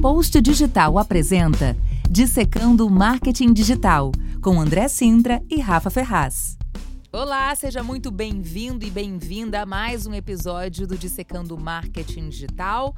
Post Digital apresenta Dissecando o Marketing Digital, com André Sintra e Rafa Ferraz. Olá, seja muito bem-vindo e bem-vinda a mais um episódio do Dissecando Marketing Digital.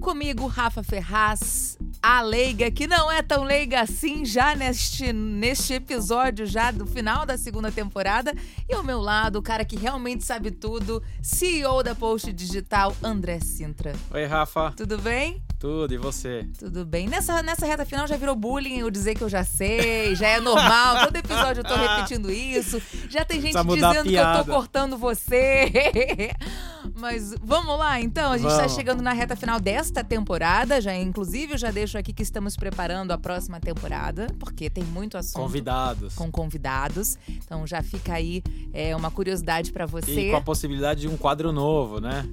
Comigo, Rafa Ferraz, a leiga, que não é tão leiga assim já neste, neste episódio, já do final da segunda temporada. E ao meu lado, o cara que realmente sabe tudo, CEO da Post Digital, André Sintra. Oi, Rafa. Tudo bem? Tudo, e você? Tudo bem. Nessa, nessa reta final já virou bullying eu dizer que eu já sei, já é normal. Todo episódio eu tô repetindo isso. Já tem gente dizendo que eu tô cortando você. Mas vamos lá, então. A gente está chegando na reta final desta temporada. Já, inclusive, eu já deixo aqui que estamos preparando a próxima temporada, porque tem muito assunto. Convidados. Com convidados. Então já fica aí é, uma curiosidade para você. E com a possibilidade de um quadro novo, né?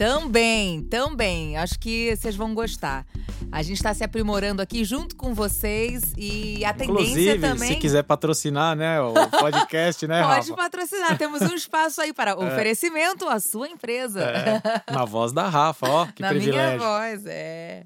Também, também. Acho que vocês vão gostar. A gente está se aprimorando aqui junto com vocês e a tendência Inclusive, também. Se quiser patrocinar, né, o podcast, né, Pode Rafa? patrocinar. Temos um espaço aí para é. oferecimento à sua empresa. É. Na voz da Rafa, ó, que Na privilégio. Minha voz, é.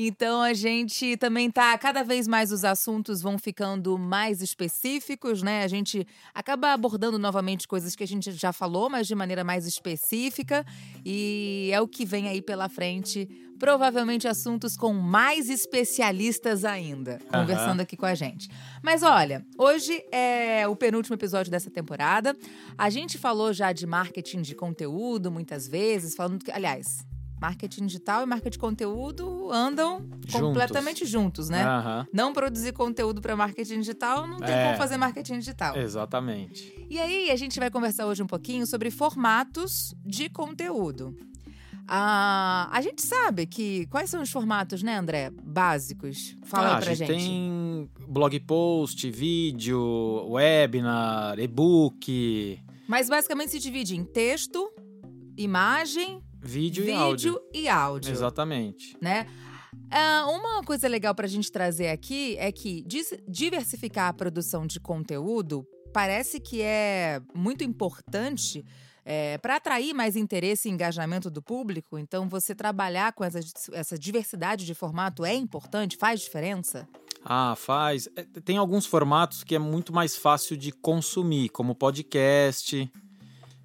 Então a gente também tá cada vez mais os assuntos vão ficando mais específicos, né? A gente acaba abordando novamente coisas que a gente já falou, mas de maneira mais específica, e é o que vem aí pela frente, provavelmente assuntos com mais especialistas ainda, uhum. conversando aqui com a gente. Mas olha, hoje é o penúltimo episódio dessa temporada. A gente falou já de marketing de conteúdo muitas vezes, falando que, aliás, marketing digital e marketing de conteúdo andam juntos. completamente juntos, né? Uhum. Não produzir conteúdo para marketing digital não tem é, como fazer marketing digital. Exatamente. E aí a gente vai conversar hoje um pouquinho sobre formatos de conteúdo. Ah, a gente sabe que quais são os formatos, né, André? Básicos. Fala ah, pra gente. gente. Tem blog post, vídeo, webinar, e-book. Mas basicamente se divide em texto, imagem, Vídeo, Vídeo e áudio. e áudio. Exatamente. Né? Uh, uma coisa legal para a gente trazer aqui é que diversificar a produção de conteúdo parece que é muito importante é, para atrair mais interesse e engajamento do público. Então, você trabalhar com essa, essa diversidade de formato é importante? Faz diferença? Ah, faz. É, tem alguns formatos que é muito mais fácil de consumir, como podcast,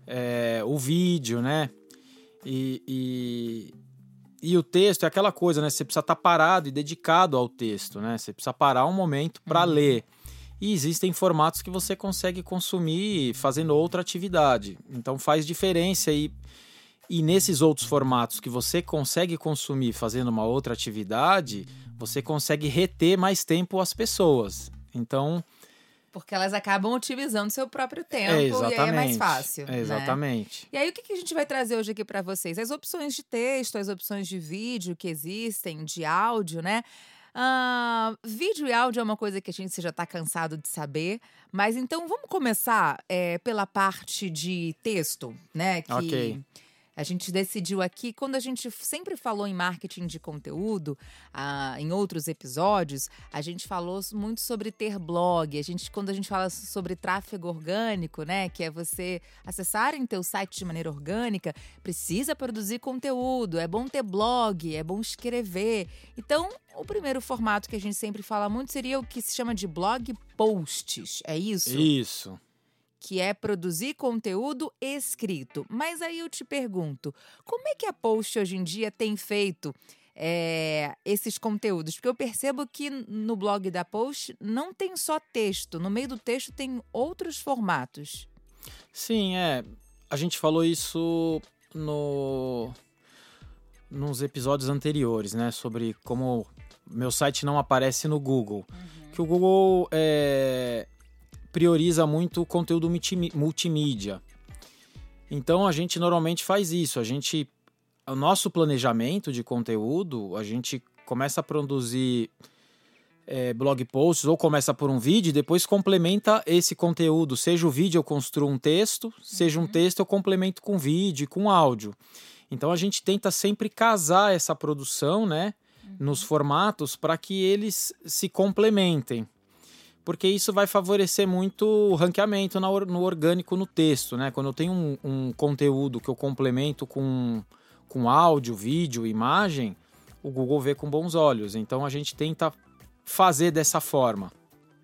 é, o vídeo, né? E, e, e, o texto é aquela coisa, né? Você precisa estar parado e dedicado ao texto, né? Você precisa parar um momento para uhum. ler. E existem formatos que você consegue consumir fazendo outra atividade. Então faz diferença e, e nesses outros formatos que você consegue consumir fazendo uma outra atividade, você consegue reter mais tempo as pessoas. Então, porque elas acabam otimizando seu próprio tempo é, e aí é mais fácil. É, exatamente. Né? E aí, o que a gente vai trazer hoje aqui para vocês? As opções de texto, as opções de vídeo que existem, de áudio, né? Uh, vídeo e áudio é uma coisa que a gente já está cansado de saber, mas então vamos começar é, pela parte de texto, né? Que ok. A gente decidiu aqui, quando a gente sempre falou em marketing de conteúdo, ah, em outros episódios, a gente falou muito sobre ter blog. A gente, quando a gente fala sobre tráfego orgânico, né, que é você acessar em teu site de maneira orgânica, precisa produzir conteúdo, é bom ter blog, é bom escrever. Então, o primeiro formato que a gente sempre fala muito seria o que se chama de blog posts, é isso? Isso que é produzir conteúdo escrito. Mas aí eu te pergunto, como é que a Post hoje em dia tem feito é, esses conteúdos? Porque eu percebo que no blog da Post não tem só texto, no meio do texto tem outros formatos. Sim, é. A gente falou isso no nos episódios anteriores, né, sobre como meu site não aparece no Google. Uhum. Que o Google é, prioriza muito o conteúdo multimídia. Então a gente normalmente faz isso, a gente o nosso planejamento de conteúdo, a gente começa a produzir é, blog posts ou começa por um vídeo e depois complementa esse conteúdo. Seja o vídeo eu construo um texto, uhum. seja um uhum. texto eu complemento com vídeo com áudio. Então a gente tenta sempre casar essa produção, né, uhum. nos formatos para que eles se complementem porque isso vai favorecer muito o ranqueamento no orgânico no texto, né? Quando eu tenho um, um conteúdo que eu complemento com, com áudio, vídeo, imagem, o Google vê com bons olhos. Então a gente tenta fazer dessa forma.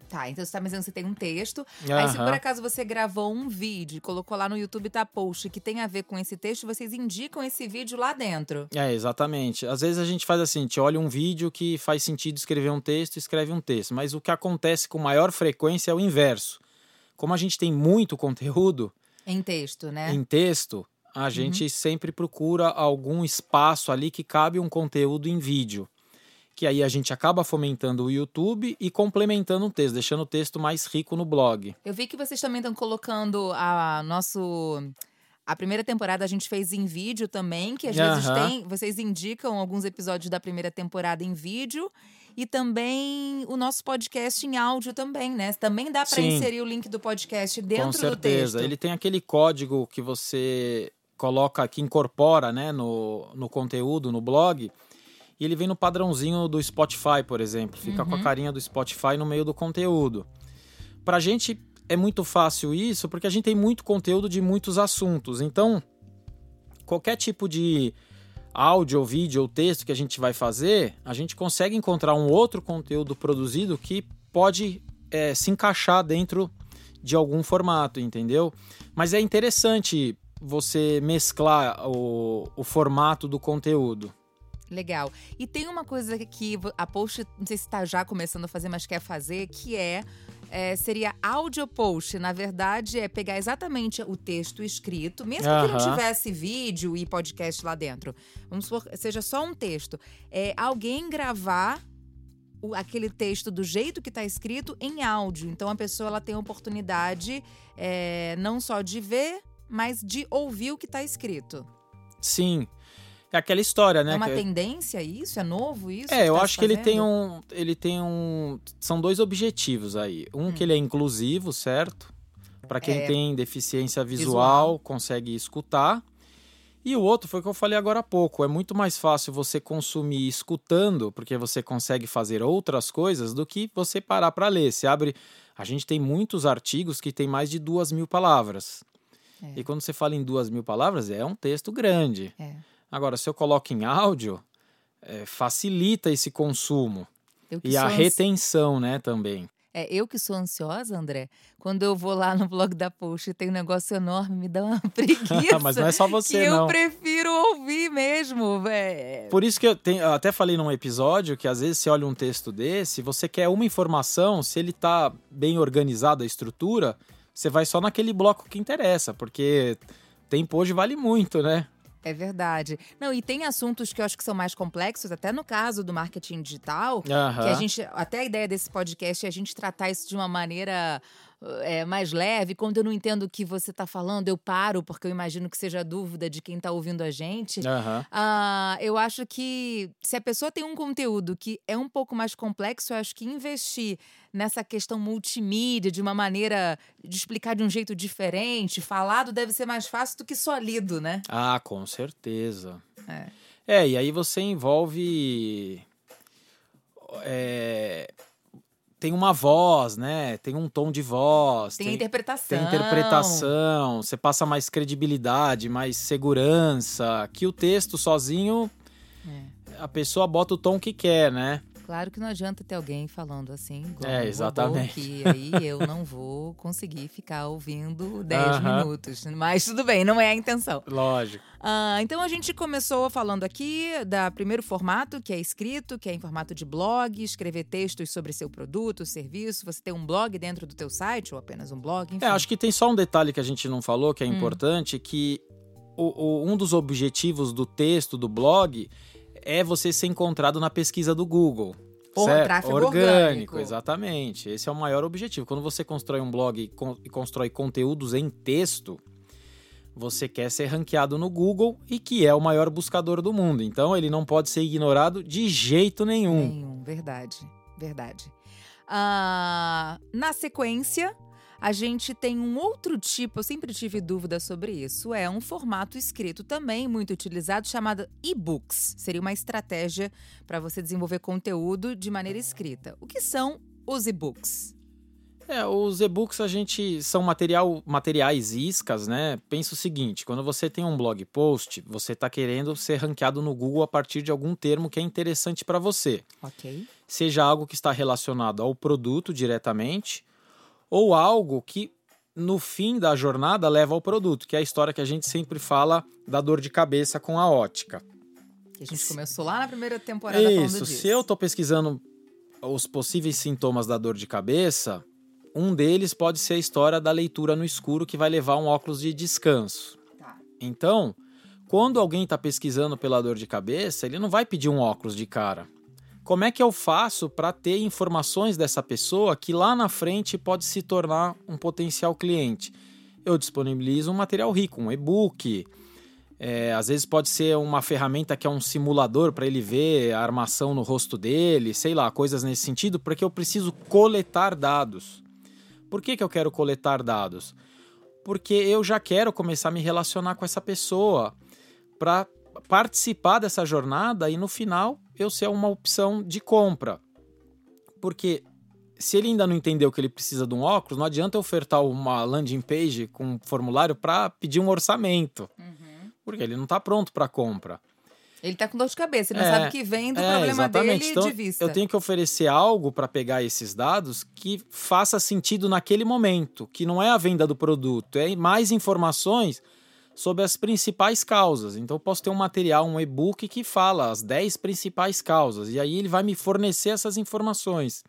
Tá, então você tá me dizendo que você tem um texto. Aí, se por acaso você gravou um vídeo, colocou lá no YouTube, tá post, que tem a ver com esse texto, vocês indicam esse vídeo lá dentro. É, exatamente. Às vezes a gente faz assim, a gente olha um vídeo que faz sentido escrever um texto, escreve um texto. Mas o que acontece com maior frequência é o inverso. Como a gente tem muito conteúdo Em texto, né? em texto, a gente sempre procura algum espaço ali que cabe um conteúdo em vídeo. Que aí a gente acaba fomentando o YouTube e complementando o texto, deixando o texto mais rico no blog. Eu vi que vocês também estão colocando a nosso. A primeira temporada a gente fez em vídeo também, que às vezes Aham. tem. Vocês indicam alguns episódios da primeira temporada em vídeo. E também o nosso podcast em áudio também, né? Também dá para inserir o link do podcast dentro Com do certeza. texto. Ele tem aquele código que você coloca, que incorpora né, no, no conteúdo, no blog. E ele vem no padrãozinho do Spotify, por exemplo. Fica com a carinha do Spotify no meio do conteúdo. Pra gente é muito fácil isso, porque a gente tem muito conteúdo de muitos assuntos. Então, qualquer tipo de áudio, vídeo ou texto que a gente vai fazer, a gente consegue encontrar um outro conteúdo produzido que pode é, se encaixar dentro de algum formato, entendeu? Mas é interessante você mesclar o, o formato do conteúdo. Legal. E tem uma coisa que a post, não sei se está já começando a fazer, mas quer fazer, que é, é, seria audio post. Na verdade, é pegar exatamente o texto escrito, mesmo que não tivesse vídeo e podcast lá dentro. Vamos supor seja só um texto. É alguém gravar o- aquele texto do jeito que está escrito em áudio. Então a pessoa ela tem a oportunidade é, não só de ver, mas de ouvir o que está escrito. Sim. É aquela história, né? É uma que- tendência isso? É novo isso? É, eu tá acho que ele tem um. Ele tem um. São dois objetivos aí. Um que ele é inclusivo, certo? Para quem É. tem deficiência visual, Visual. consegue escutar. E o outro foi o que eu falei agora há pouco. É muito mais fácil você consumir escutando, porque você consegue fazer outras coisas, do que você parar para ler. Se abre. A gente tem muitos artigos que tem mais de duas mil palavras. É. E quando você fala em duas mil palavras, é um texto grande. É. Agora, se eu coloco em áudio, é, facilita esse consumo. Eu que E a sou ansi- retenção, né, também. É, eu que sou ansiosa, André, quando eu vou lá no blog da Post e tem um negócio enorme, me dá uma preguiça. Mas não é só que você, eu não. prefiro ouvir mesmo. É, Por isso que eu, tenho, eu até falei num episódio que às vezes você olha um texto desse, você quer uma informação, se ele tá bem organizado a estrutura, você vai só naquele bloco que interessa, porque tempo hoje vale muito, né? É verdade. Não, e tem assuntos que eu acho que são mais complexos, até no caso do marketing digital, que a gente. Até a ideia desse podcast é a gente tratar isso de uma maneira. É, mais leve, quando eu não entendo o que você está falando, eu paro, porque eu imagino que seja dúvida de quem está ouvindo a gente. Aham. Ah, eu acho que se a pessoa tem um conteúdo que é um pouco mais complexo, eu acho que investir nessa questão multimídia, de uma maneira de explicar de um jeito diferente, falado deve ser mais fácil do que só lido, né? Ah, com certeza. É. É, e aí você envolve. é, tem uma voz, né? Tem um tom de voz. Tem, a interpretação. Tem interpretação, você passa mais credibilidade, mais segurança. Que o texto sozinho, É. a pessoa bota o tom que quer, né? Claro que não adianta ter alguém falando assim, igual É, exatamente. que aí eu não vou conseguir ficar ouvindo 10 Aham. minutos. Mas tudo bem, não é a intenção. Lógico. Ah, então a gente começou falando aqui da primeiro formato, que é escrito, que é em formato de blog, escrever textos sobre seu produto, serviço. Você tem um blog dentro do teu site ou apenas um blog, enfim. É, acho que tem só um detalhe que a gente não falou, Hum. que é importante, que o- o- um dos objetivos do texto, do blog, é você ser encontrado na pesquisa do Google. Por certo? tráfego orgânico. exatamente. Esse é o maior objetivo. Quando você constrói um blog e, con- e constrói conteúdos em texto, você quer ser ranqueado no Google e que é o maior buscador do mundo. Então ele não pode ser ignorado de jeito nenhum. Nenhum, verdade, verdade. Ah, na sequência, a gente tem um outro tipo, eu sempre tive dúvida sobre isso, é um formato escrito também muito utilizado chamado e-books. Seria uma estratégia para você desenvolver conteúdo de maneira escrita. O que são os e-books? É, os e-books a gente são material, materiais iscas, né? Pensa o seguinte: quando você tem um blog post, você está querendo ser ranqueado no Google a partir de algum termo que é interessante para você. Ok. Seja algo que está relacionado ao produto diretamente, ou algo que no fim da jornada leva ao produto, que é a história que a gente sempre fala da dor de cabeça com a ótica. Que a gente começou lá na primeira temporada falando Isso, disso. se eu estou pesquisando os possíveis sintomas da dor de cabeça, um deles pode ser a história da leitura no escuro que vai levar um óculos de descanso. Tá. Então, quando alguém está pesquisando pela dor de cabeça, ele não vai pedir um óculos de cara. Como é que eu faço para ter informações dessa pessoa que lá na frente pode se tornar um potencial cliente? Eu disponibilizo um material rico, um e-book. É, às vezes pode ser uma ferramenta que é um simulador para ele ver a armação no rosto dele, sei lá, coisas nesse sentido, porque eu preciso coletar dados. Por que, que eu quero coletar dados? Porque eu já quero começar a me relacionar com essa pessoa para participar dessa jornada e no final eu ser uma opção de compra. Porque se ele ainda não entendeu que ele precisa de um óculos, não adianta eu ofertar uma landing page com um formulário para pedir um orçamento. Porque ele não está pronto para compra. Ele tá com dor de cabeça, ele não É, sabe que vem do é, problema exatamente. dele Então, de vista. Eu tenho que oferecer algo para pegar esses dados que faça sentido naquele momento, que não é a venda do produto, é mais informações sobre as principais causas. Então eu posso ter um material, um e-book que fala as 10 principais causas e aí ele vai me fornecer essas informações.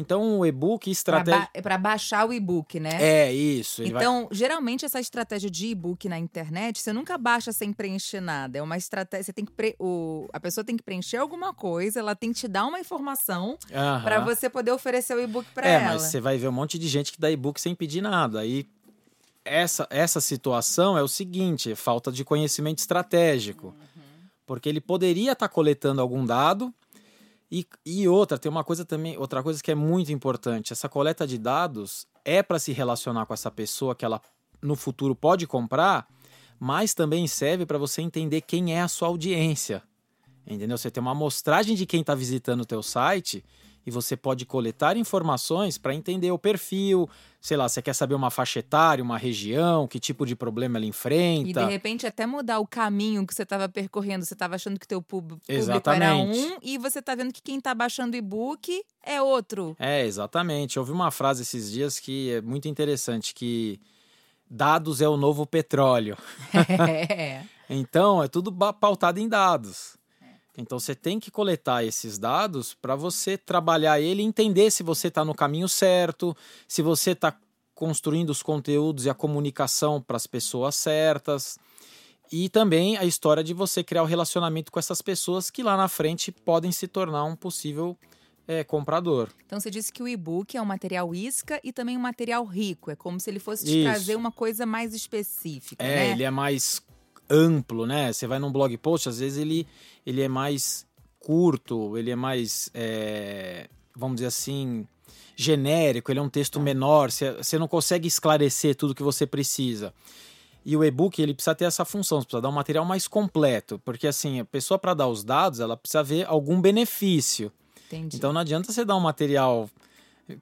Então o e-book estratégia ba- É pra baixar o e-book, né? é isso, ele vai- Então, geralmente, essa estratégia de e-book na internet, você nunca baixa sem preencher nada. É uma estratégia. Você tem que. pre- o- A pessoa tem que preencher alguma coisa, ela tem que te dar uma informação Aham. pra você poder oferecer o e-book pra é, ela. mas você vai ver um monte de gente que dá e-book sem pedir nada. Aí essa, essa situação é o seguinte: falta de conhecimento estratégico. Porque ele poderia estar coletando algum dado. E, e outra, tem uma coisa também, outra coisa que é muito importante: essa coleta de dados é para se relacionar com essa pessoa que ela no futuro pode comprar, mas também serve para você entender quem é a sua audiência. Entendeu? Você tem uma amostragem de quem está visitando o teu site e você pode coletar informações para entender o perfil, sei lá, você quer saber uma faixa etária, uma região, que tipo de problema ela E enfrenta. de repente até mudar o caminho que você estava percorrendo. Você estava achando que teu público era Exatamente. um e você tá vendo que quem tá baixando o e-book é outro. É, exatamente. Eu ouvi uma frase esses dias que é muito interessante, que dados é o novo petróleo. é. Então, é tudo pautado em dados. Então, você tem que coletar esses dados para você trabalhar ele e entender se você está no caminho certo, se você está construindo os conteúdos e a comunicação para as pessoas certas. E também a história de você criar o relacionamento com essas pessoas que lá na frente podem se tornar um possível é, comprador. Então você disse que o e-book é um material isca e também um material rico. É como se ele fosse te Isso. trazer uma coisa mais específica, É, né? ele é mais amplo, né? Você vai num blog post, às vezes ele, ele é mais curto, ele é mais, é, vamos dizer assim, genérico, ele é um texto menor, você, você não consegue esclarecer tudo que você precisa. E o e-book, ele precisa ter essa função, você precisa dar um material mais completo, porque assim, a pessoa para dar os dados, ela precisa ver algum benefício. Entendi. Então não adianta você dar um material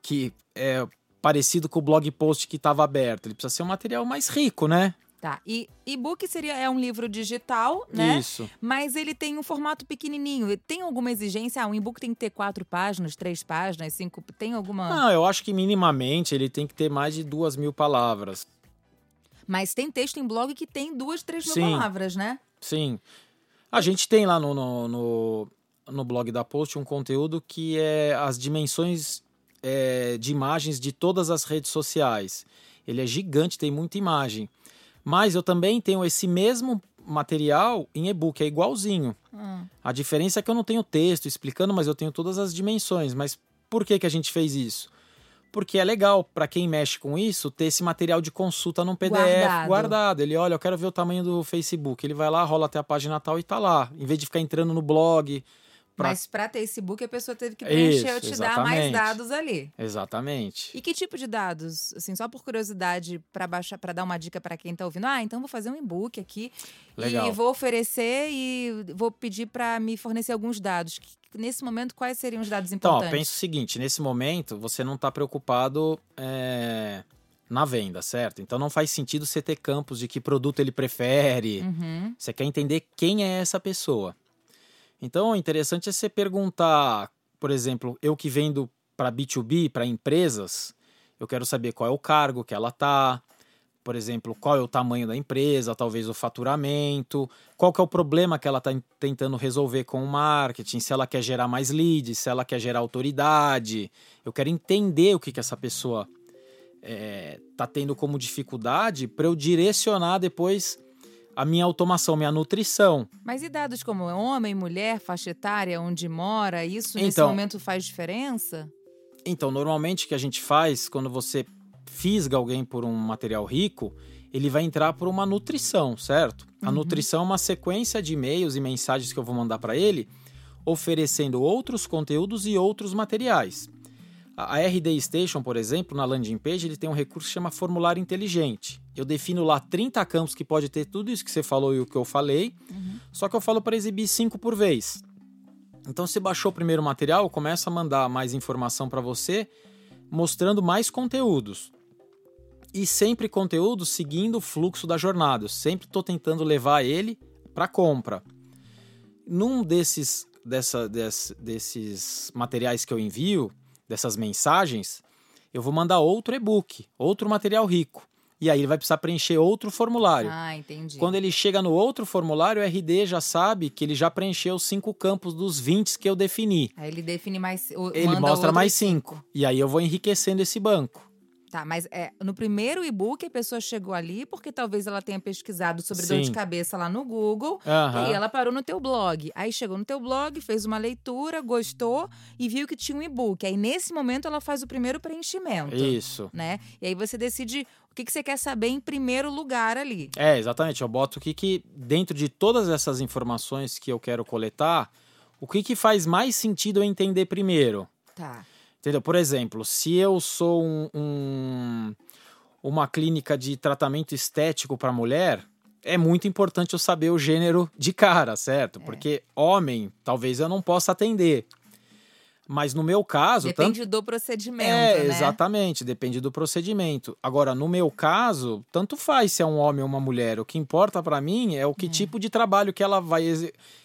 que é parecido com o blog post que estava aberto, ele precisa ser um material mais rico, né? Tá. E e-book seria é um livro digital, né? Isso. Mas ele tem um formato pequenininho. Tem alguma exigência? Ah, um e-book tem que ter quatro páginas, três páginas, cinco. Tem alguma? Não, eu acho que minimamente ele tem que ter mais de duas mil palavras. Mas tem texto em blog que tem duas, três mil Sim. palavras, né? Sim. A gente tem lá no, no, no, no blog da Post um conteúdo que é as dimensões é, de imagens de todas as redes sociais. Ele é gigante, tem muita imagem. Mas eu também tenho esse mesmo material em e-book, é igualzinho. Hum. A diferença é que eu não tenho texto explicando, mas eu tenho todas as dimensões. Mas por que, que a gente fez isso? Porque é legal para quem mexe com isso ter esse material de consulta num PDF Guardado. guardado. Ele olha, eu quero ver o tamanho do Facebook. Ele vai lá, rola até a página tal e tá lá. Em vez de ficar entrando no blog Pra... Mas para ter esse book, a pessoa teve que preencher ou te dar mais exatamente. dados ali. Exatamente. E que tipo de dados? Assim, só por curiosidade, para baixar, para dar uma dica para quem tá ouvindo. Ah, então vou fazer um e-book aqui Legal. e vou oferecer e vou pedir para me fornecer alguns dados. Nesse momento, quais seriam os dados Então, importantes? pensa o seguinte: nesse momento, você não está preocupado é, na venda, certo? Então não faz sentido você ter campos de que produto ele prefere. Uhum. Você quer entender quem é essa pessoa. Então, o interessante é você perguntar, por exemplo, eu que vendo para B2B, para empresas, eu quero saber qual é o cargo que ela tá, por exemplo, qual é o tamanho da empresa, talvez o faturamento, qual que é o problema que ela está tentando resolver com o marketing, se ela quer gerar mais leads, se ela quer gerar autoridade. Eu quero entender o que, que essa pessoa está tendo como dificuldade para eu direcionar depois a minha automação, minha nutrição. Mas e dados como homem, mulher, faixa etária, onde mora, isso nesse Então- momento faz diferença? Então, normalmente o que a gente faz quando você fisga alguém por um material rico, ele vai entrar por uma nutrição, certo? A Uhum. nutrição é uma sequência de e-mails e mensagens que eu vou mandar para ele, oferecendo outros conteúdos e outros materiais. A a RD Station, por exemplo, na landing page, ele tem um recurso que chama formulário inteligente. Eu defino lá 30 campos que pode ter tudo isso que você falou e o que eu falei, só que eu falo para exibir 5 por vez. Então, se baixou o primeiro material, eu começo a mandar mais informação para você, mostrando mais conteúdos. E sempre conteúdo seguindo o fluxo da jornada. Eu sempre estou tentando levar ele para compra. Num desses, dessa, des- desses materiais que eu envio, dessas mensagens, eu vou mandar outro e-book, outro material rico. E aí ele vai precisar preencher outro formulário. Ah, entendi. Quando ele chega no outro formulário, o RD já sabe que ele já preencheu os cinco campos dos 20 que eu defini. Aí ele define mais. Ele mostra mais cinco. E aí eu vou enriquecendo esse banco. Tá, mas é, no primeiro e-book a pessoa chegou ali porque talvez ela tenha pesquisado sobre dor de Sim. cabeça lá no Google. Aham. E aí ela parou no teu blog. Aí chegou no teu blog, fez uma leitura, gostou e viu que tinha um e-book. Aí nesse momento ela faz o primeiro preenchimento. Isso. Né? E aí você decide o que, que você quer saber em primeiro lugar ali. É, exatamente. Eu boto o que que, dentro de todas essas informações que eu quero coletar, o que que faz mais sentido eu entender primeiro. Tá. Entendeu? Por exemplo, se eu sou um, um- uma clínica de tratamento estético para mulher, é muito importante eu saber o gênero de cara, certo? Porque homem, talvez eu não possa atender. Mas no meu caso, tanto Depende do procedimento, é, né? exatamente, depende do procedimento. Agora, no meu caso, tanto faz se é um homem ou uma mulher. O que importa para mim é o que tipo de trabalho que ela vai,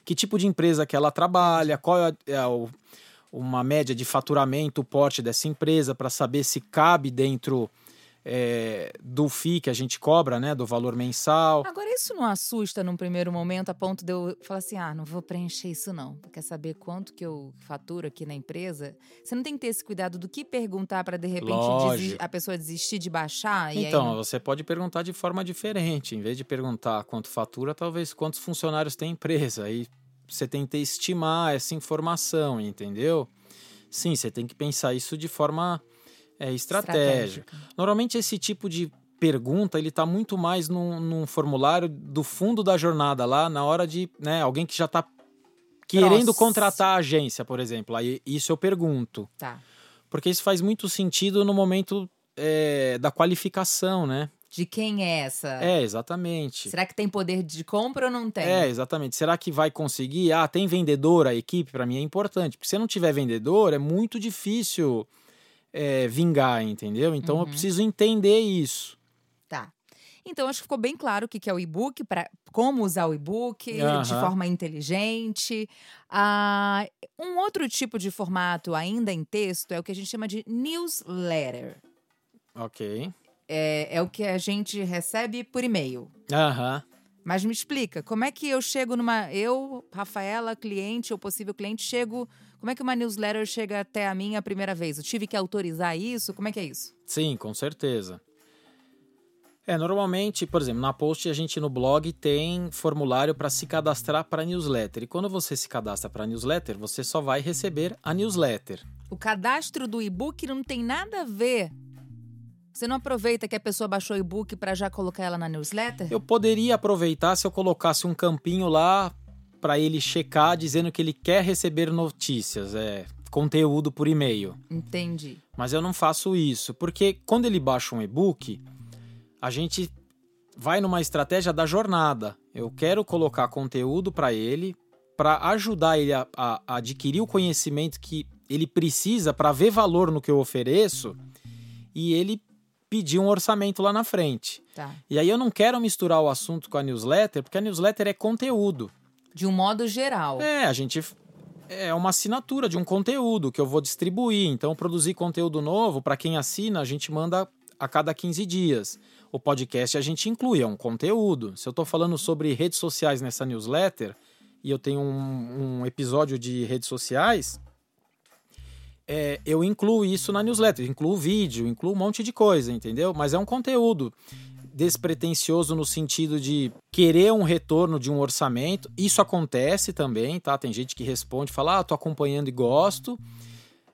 que tipo de empresa que ela trabalha, qual é, é o- uma média de faturamento, o porte dessa empresa, para saber se cabe dentro é, do FII que a gente cobra, né, do valor mensal. Agora, isso não assusta num primeiro momento, a ponto de eu falar assim: ah, não vou preencher isso, não. Quer saber quanto que eu faturo aqui na empresa? Você não tem que ter esse cuidado do que perguntar para de repente a pessoa desistir de baixar? Então, você pode perguntar de forma diferente. Em vez de perguntar quanto fatura, talvez quantos funcionários tem a empresa. Aí você tenta estimar essa informação, entendeu? Sim, você tem que pensar isso de forma é, estratégica. Normalmente esse tipo de pergunta ele está muito mais num, num formulário do fundo da jornada lá na hora de né, alguém que já está querendo Próximo. contratar a agência, por exemplo. Aí isso eu pergunto. Tá. Porque isso faz muito sentido no momento é, da qualificação, né? De quem é essa? É, exatamente. Será que tem poder de compra ou não tem? É, exatamente. Será que vai conseguir? Ah, tem vendedor a equipe? Para mim é importante. Porque se não tiver vendedor, é muito difícil é, vingar, entendeu? Então eu Uhum. preciso entender isso. Tá. Então, acho que ficou bem claro o que é o e-book, pra, como usar o e-book de Aham. forma inteligente. Ah, um outro tipo de formato, ainda em texto, é o que a gente chama de newsletter. Ok. É, é o que a gente recebe por e-mail. Aham. Mas me explica, como é que eu chego numa. Eu, Rafaela, cliente ou possível cliente, chego. Como é que uma newsletter chega até a mim a primeira vez? Eu tive que autorizar isso? Como é que é isso? Sim, com certeza. É, normalmente, por exemplo, na post a gente no blog tem formulário para se cadastrar para newsletter. E quando você se cadastra para newsletter, você só vai receber a newsletter. O cadastro do e-book não tem nada a ver. Você não aproveita que a pessoa baixou o e-book para já colocar ela na newsletter? Eu poderia aproveitar se eu colocasse um campinho lá para ele checar dizendo que ele quer receber notícias, é conteúdo por e-mail. Entendi. Mas eu não faço isso, porque quando ele baixa um e-book, a gente vai numa estratégia da jornada. Eu quero colocar conteúdo para ele, para ajudar ele a, a, a, adquirir o conhecimento que ele precisa para ver valor no que eu ofereço e ele pedir um orçamento lá na frente. Tá. E aí eu não quero misturar o assunto com a newsletter, porque a newsletter é conteúdo. De um modo geral. É, a gente é uma assinatura de um conteúdo que eu vou distribuir. Então, produzir conteúdo novo, para quem assina, a gente manda a cada 15 dias. O podcast a gente inclui, é um conteúdo. Se eu estou falando sobre redes sociais nessa newsletter e eu tenho um, um episódio de redes sociais, é, eu incluo isso na newsletter, incluo vídeo, incluo um monte de coisa, entendeu? Mas é um conteúdo despretensioso no sentido de querer um retorno de um orçamento. Isso acontece também, tá? Tem gente que responde, fala, ah, tô acompanhando e gosto.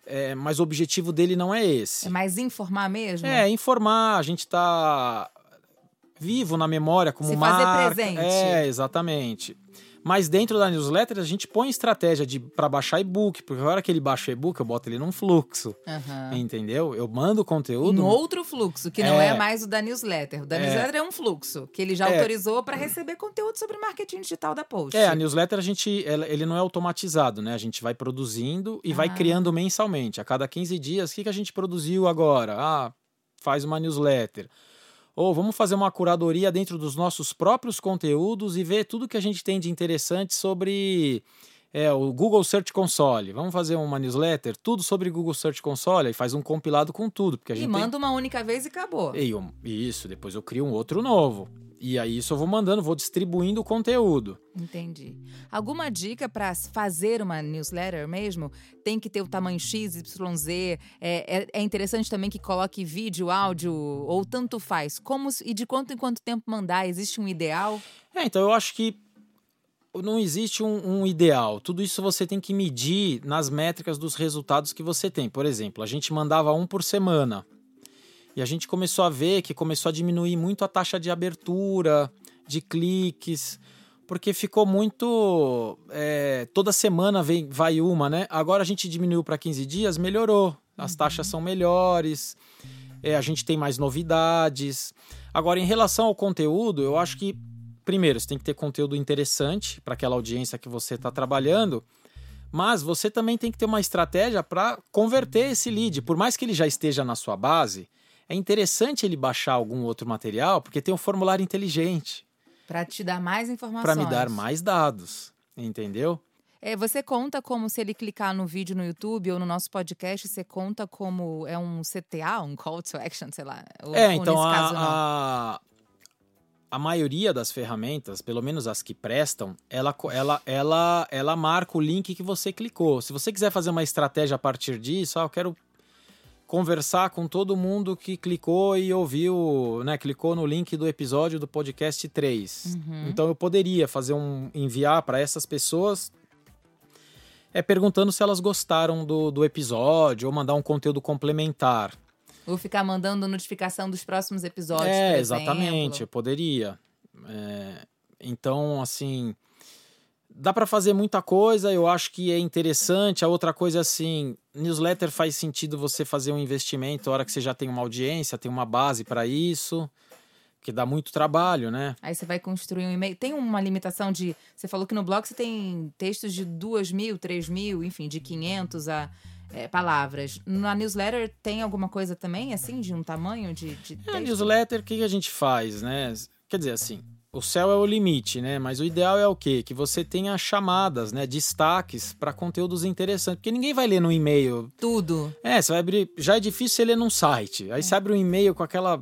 É, mas o objetivo dele não é esse. É mais informar mesmo? É, informar. A gente está vivo na memória como Se marca. fazer presente. É, exatamente. Mas dentro da newsletter a gente põe estratégia de para baixar e-book, porque a hora que ele baixa e-book, eu boto ele num fluxo. Uhum. Entendeu? Eu mando o conteúdo. Em outro fluxo, que não é, é mais o da newsletter. O da É. newsletter é um fluxo que ele já É. autorizou para receber conteúdo sobre marketing digital da Post. É, a newsletter a gente, ele não é automatizado, né? A gente vai produzindo e vai Ah. criando mensalmente. A cada 15 dias, o que, que a gente produziu agora? Ah, faz uma newsletter. Ou vamos fazer uma curadoria dentro dos nossos próprios conteúdos e ver tudo que a gente tem de interessante sobre é, o Google Search Console. Vamos fazer uma newsletter, tudo sobre Google Search Console, e faz um compilado com tudo. Porque a E gente tem- manda uma única vez e acabou. e eu- isso, depois eu crio um outro novo. E aí isso eu vou mandando, vou distribuindo o conteúdo. Entendi. Alguma dica para fazer uma newsletter mesmo? Tem que ter o tamanho X, Y, Z. É, é, é interessante também que coloque vídeo, áudio, ou tanto faz. Como e de quanto em quanto tempo mandar? Existe um ideal? É, então eu acho que não existe um, um ideal. Tudo isso você tem que medir nas métricas dos resultados que você tem. Por exemplo, a gente mandava um por semana. E a gente começou a ver que começou a diminuir muito a taxa de abertura, de cliques, porque ficou muito. é, toda semana vem, vai uma, né? Agora a gente diminuiu para 15 dias, melhorou. As taxas são melhores, é, a gente tem mais novidades. Agora, em relação ao conteúdo, eu acho que, primeiro, você tem que ter conteúdo interessante para aquela audiência que você está trabalhando. Mas você também tem que ter uma estratégia para converter esse lead. Por mais que ele já esteja na sua base, é interessante ele baixar algum outro material, porque tem um formulário inteligente Para te dar mais informações. para me dar mais dados. Entendeu? É, você conta como se ele clicar no vídeo no YouTube ou no nosso podcast, você conta como é um CTA, um call to action, sei lá. Ou, é, então nesse a, caso a, a maioria das ferramentas, pelo menos as que prestam, ela, ela, ela, ela marca o link que você clicou. Se você quiser fazer uma estratégia a partir disso, ah, eu quero conversar com todo mundo que clicou e ouviu, né, clicou no link do episódio do podcast 3. Uhum. Então eu poderia fazer um enviar para essas pessoas é perguntando se elas gostaram do, do episódio ou mandar um conteúdo complementar. Ou ficar mandando notificação dos próximos episódios. É, exatamente, eu poderia. É, então, assim, dá para fazer muita coisa, eu acho que é interessante. A outra coisa, assim, newsletter faz sentido você fazer um investimento na hora que você já tem uma audiência, tem uma base para isso, que dá muito trabalho, né? Aí você vai construir um e-mail. Tem uma limitação de. Você falou que no blog você tem textos de 2 mil, 3 mil, enfim, de 500 a é, palavras. Na newsletter tem alguma coisa também, assim, de um tamanho de, de É, texto? newsletter, o que a gente faz, né? Quer dizer, assim, o céu é o limite, né? Mas o ideal é o quê? Que você tenha chamadas, né? Destaques para conteúdos interessantes. Porque ninguém vai ler no e-mail. Tudo. É, você vai abrir. Já é difícil você ler num site. Aí você abre um e-mail com aquela,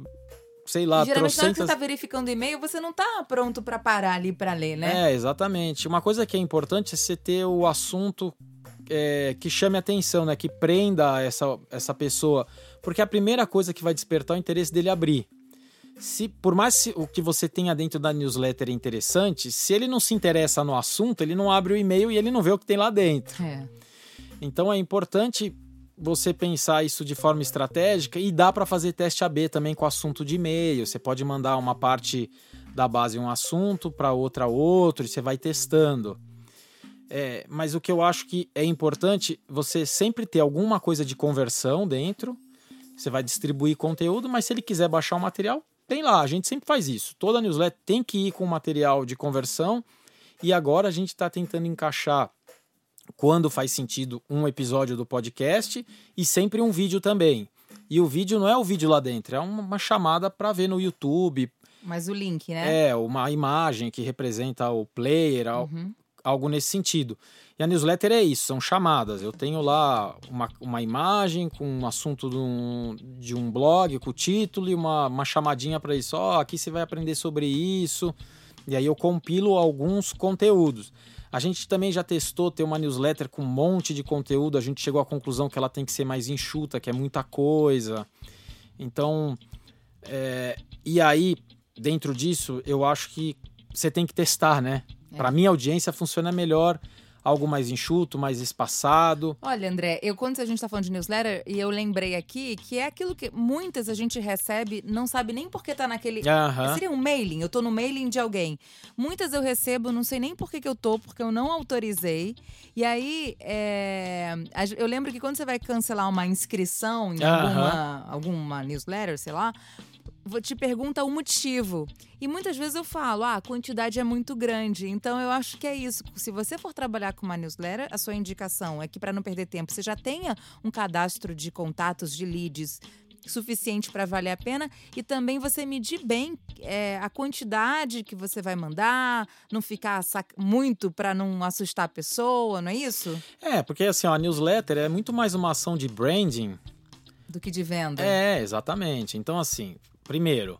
sei lá, E geralmente, na hora que você trocentas. tá verificando o e-mail, você não tá pronto pra parar ali pra ler, né? É, exatamente. Uma coisa que é importante é você ter o assunto é, que chame atenção, né? Que prenda essa, essa pessoa. Porque é a primeira coisa que vai despertar o interesse dele abrir. Se, por mais o que você tenha dentro da newsletter é interessante, se ele não se interessa no assunto, ele não abre o e-mail e ele não vê o que tem lá dentro. É. Então é importante você pensar isso de forma estratégica e dá para fazer teste AB também com assunto de e-mail. Você pode mandar uma parte da base um assunto para outra outro e você vai testando. É, mas o que eu acho que é importante, você sempre ter alguma coisa de conversão dentro. Você vai distribuir conteúdo, mas se ele quiser baixar o material, tem lá. A gente sempre faz isso. Toda newsletter tem que ir com material de conversão. E agora a gente está tentando encaixar quando faz sentido um episódio do podcast e sempre um vídeo também. E o vídeo não é o vídeo lá dentro, é uma chamada para ver no YouTube. Mas o link, né? É, uma imagem que representa o player, uhum. algo nesse sentido. E a newsletter é isso, são chamadas. Eu tenho lá uma, uma imagem com um assunto de um, de um blog, com o título e uma, uma chamadinha para isso. Ó, oh, aqui você vai aprender sobre isso. E aí eu compilo alguns conteúdos. A gente também já testou ter uma newsletter com um monte de conteúdo. A gente chegou à conclusão que ela tem que ser mais enxuta, que é muita coisa. Então, é... e aí, dentro disso, eu acho que você tem que testar, né? É. Para minha audiência funciona melhor algo mais enxuto, mais espaçado? Olha, André, eu quando a gente está falando de newsletter, e eu lembrei aqui que é aquilo que muitas a gente recebe, não sabe nem por que tá naquele. Seria um mailing, eu tô no mailing de alguém. Muitas eu recebo, não sei nem por que, que eu tô, porque eu não autorizei. E aí, é... eu lembro que quando você vai cancelar uma inscrição em alguma, alguma newsletter, sei lá, te pergunta o motivo. E muitas vezes eu falo, ah, a quantidade é muito grande. Então eu acho que é isso. Se você for trabalhar com uma newsletter, a sua indicação é que para não perder tempo, você já tenha um cadastro de contatos, de leads suficiente para valer a pena e também você medir bem é, a quantidade que você vai mandar, não ficar muito para não assustar a pessoa, não é isso? É, porque assim, ó, a newsletter é muito mais uma ação de branding do que de venda. É, exatamente. Então assim, Primeiro,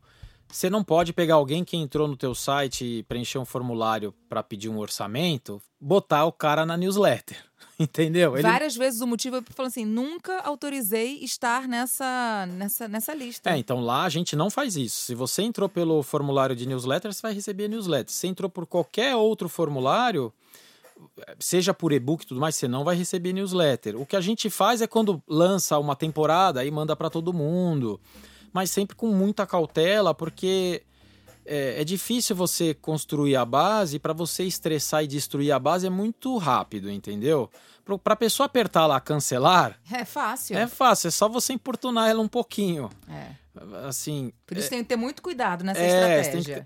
você não pode pegar alguém que entrou no teu site e preencher um formulário para pedir um orçamento, botar o cara na newsletter. Entendeu? Ele... Várias vezes o motivo é falando assim: nunca autorizei estar nessa, nessa, nessa lista. É, então lá a gente não faz isso. Se você entrou pelo formulário de newsletter, você vai receber a newsletter. Se entrou por qualquer outro formulário, seja por e-book e tudo mais, você não vai receber newsletter. O que a gente faz é quando lança uma temporada, aí manda para todo mundo mas sempre com muita cautela, porque é, é difícil você construir a base, para você estressar e destruir a base é muito rápido, entendeu? Para a pessoa apertar lá cancelar. É fácil. É fácil, é só você importunar ela um pouquinho. É. Assim. Por isso é, tem que ter muito cuidado nessa é, estratégia.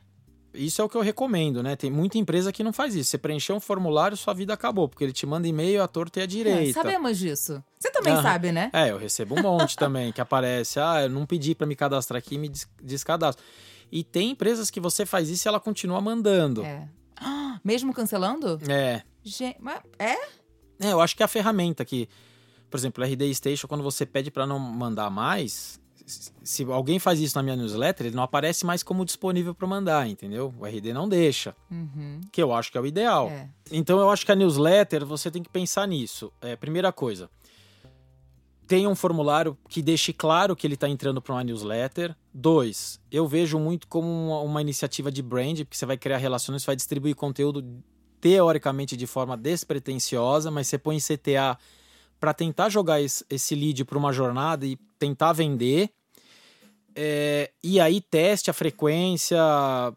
Isso é o que eu recomendo, né? Tem muita empresa que não faz isso. Você preencheu um formulário, sua vida acabou, porque ele te manda e-mail à torta e à é, direita. É, sabemos disso. Você também sabe, né? É, eu recebo um monte também que aparece. Ah, eu não pedi para me cadastrar aqui, me descadastro. E tem empresas que você faz isso e ela continua mandando. É. mesmo cancelando? É. Gente, é? É, eu acho que é a ferramenta que, por exemplo, o RD Station, quando você pede para não mandar mais, se alguém faz isso na minha newsletter, ele não aparece mais como disponível para mandar, entendeu? O RD não deixa, uhum. que eu acho que é o ideal. É. Então eu acho que a newsletter você tem que pensar nisso. É, primeira coisa, tenha um formulário que deixe claro que ele está entrando para uma newsletter. Dois, eu vejo muito como uma, uma iniciativa de brand, porque você vai criar relações, vai distribuir conteúdo teoricamente de forma despretensiosa, mas você põe CTA para tentar jogar esse lead para uma jornada e tentar vender. É, e aí teste a frequência,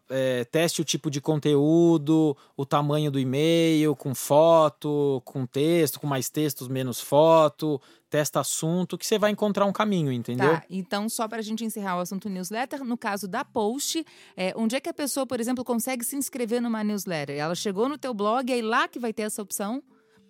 é, teste o tipo de conteúdo, o tamanho do e-mail, com foto, com texto, com mais textos, menos foto, testa assunto, que você vai encontrar um caminho, entendeu? Tá, então só para a gente encerrar o assunto newsletter, no caso da post, é, onde é que a pessoa, por exemplo, consegue se inscrever numa newsletter? Ela chegou no teu blog, é lá que vai ter essa opção?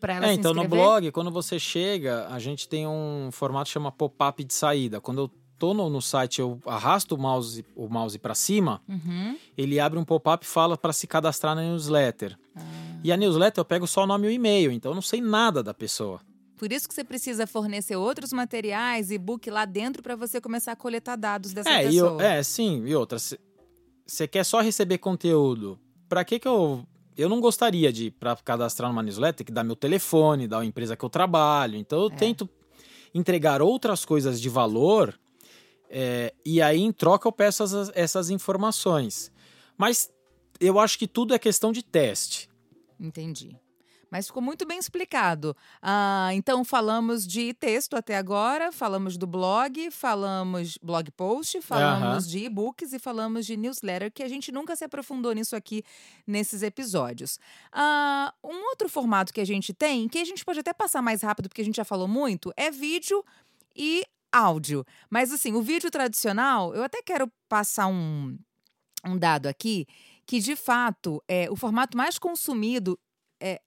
para ela é, então no blog, quando você chega, a gente tem um formato que chama pop-up de saída. Quando eu tô no, no, site, eu arrasto o mouse, o mouse para cima, uhum. ele abre um pop-up e fala para se cadastrar na newsletter. Ah. E a newsletter eu pego só o nome e o e-mail, então eu não sei nada da pessoa. Por isso que você precisa fornecer outros materiais, e-book lá dentro para você começar a coletar dados dessa é, pessoa. E, é, sim. E outra, você quer só receber conteúdo. Para que que eu eu não gostaria de, para cadastrar numa newsletter, que dar meu telefone, dar a empresa que eu trabalho. Então eu é. tento entregar outras coisas de valor é, e aí em troca eu peço essas, essas informações. Mas eu acho que tudo é questão de teste. Entendi. mas ficou muito bem explicado. Ah, então, falamos de texto até agora, falamos do blog, falamos blog post, falamos de e-books e falamos de newsletter, que a gente nunca se aprofundou nisso aqui nesses episódios. Ah, um outro formato que a gente tem, que a gente pode até passar mais rápido, porque a gente já falou muito, é vídeo e áudio. Mas, assim, o vídeo tradicional, eu até quero passar um, um dado aqui, que de fato é o formato mais consumido é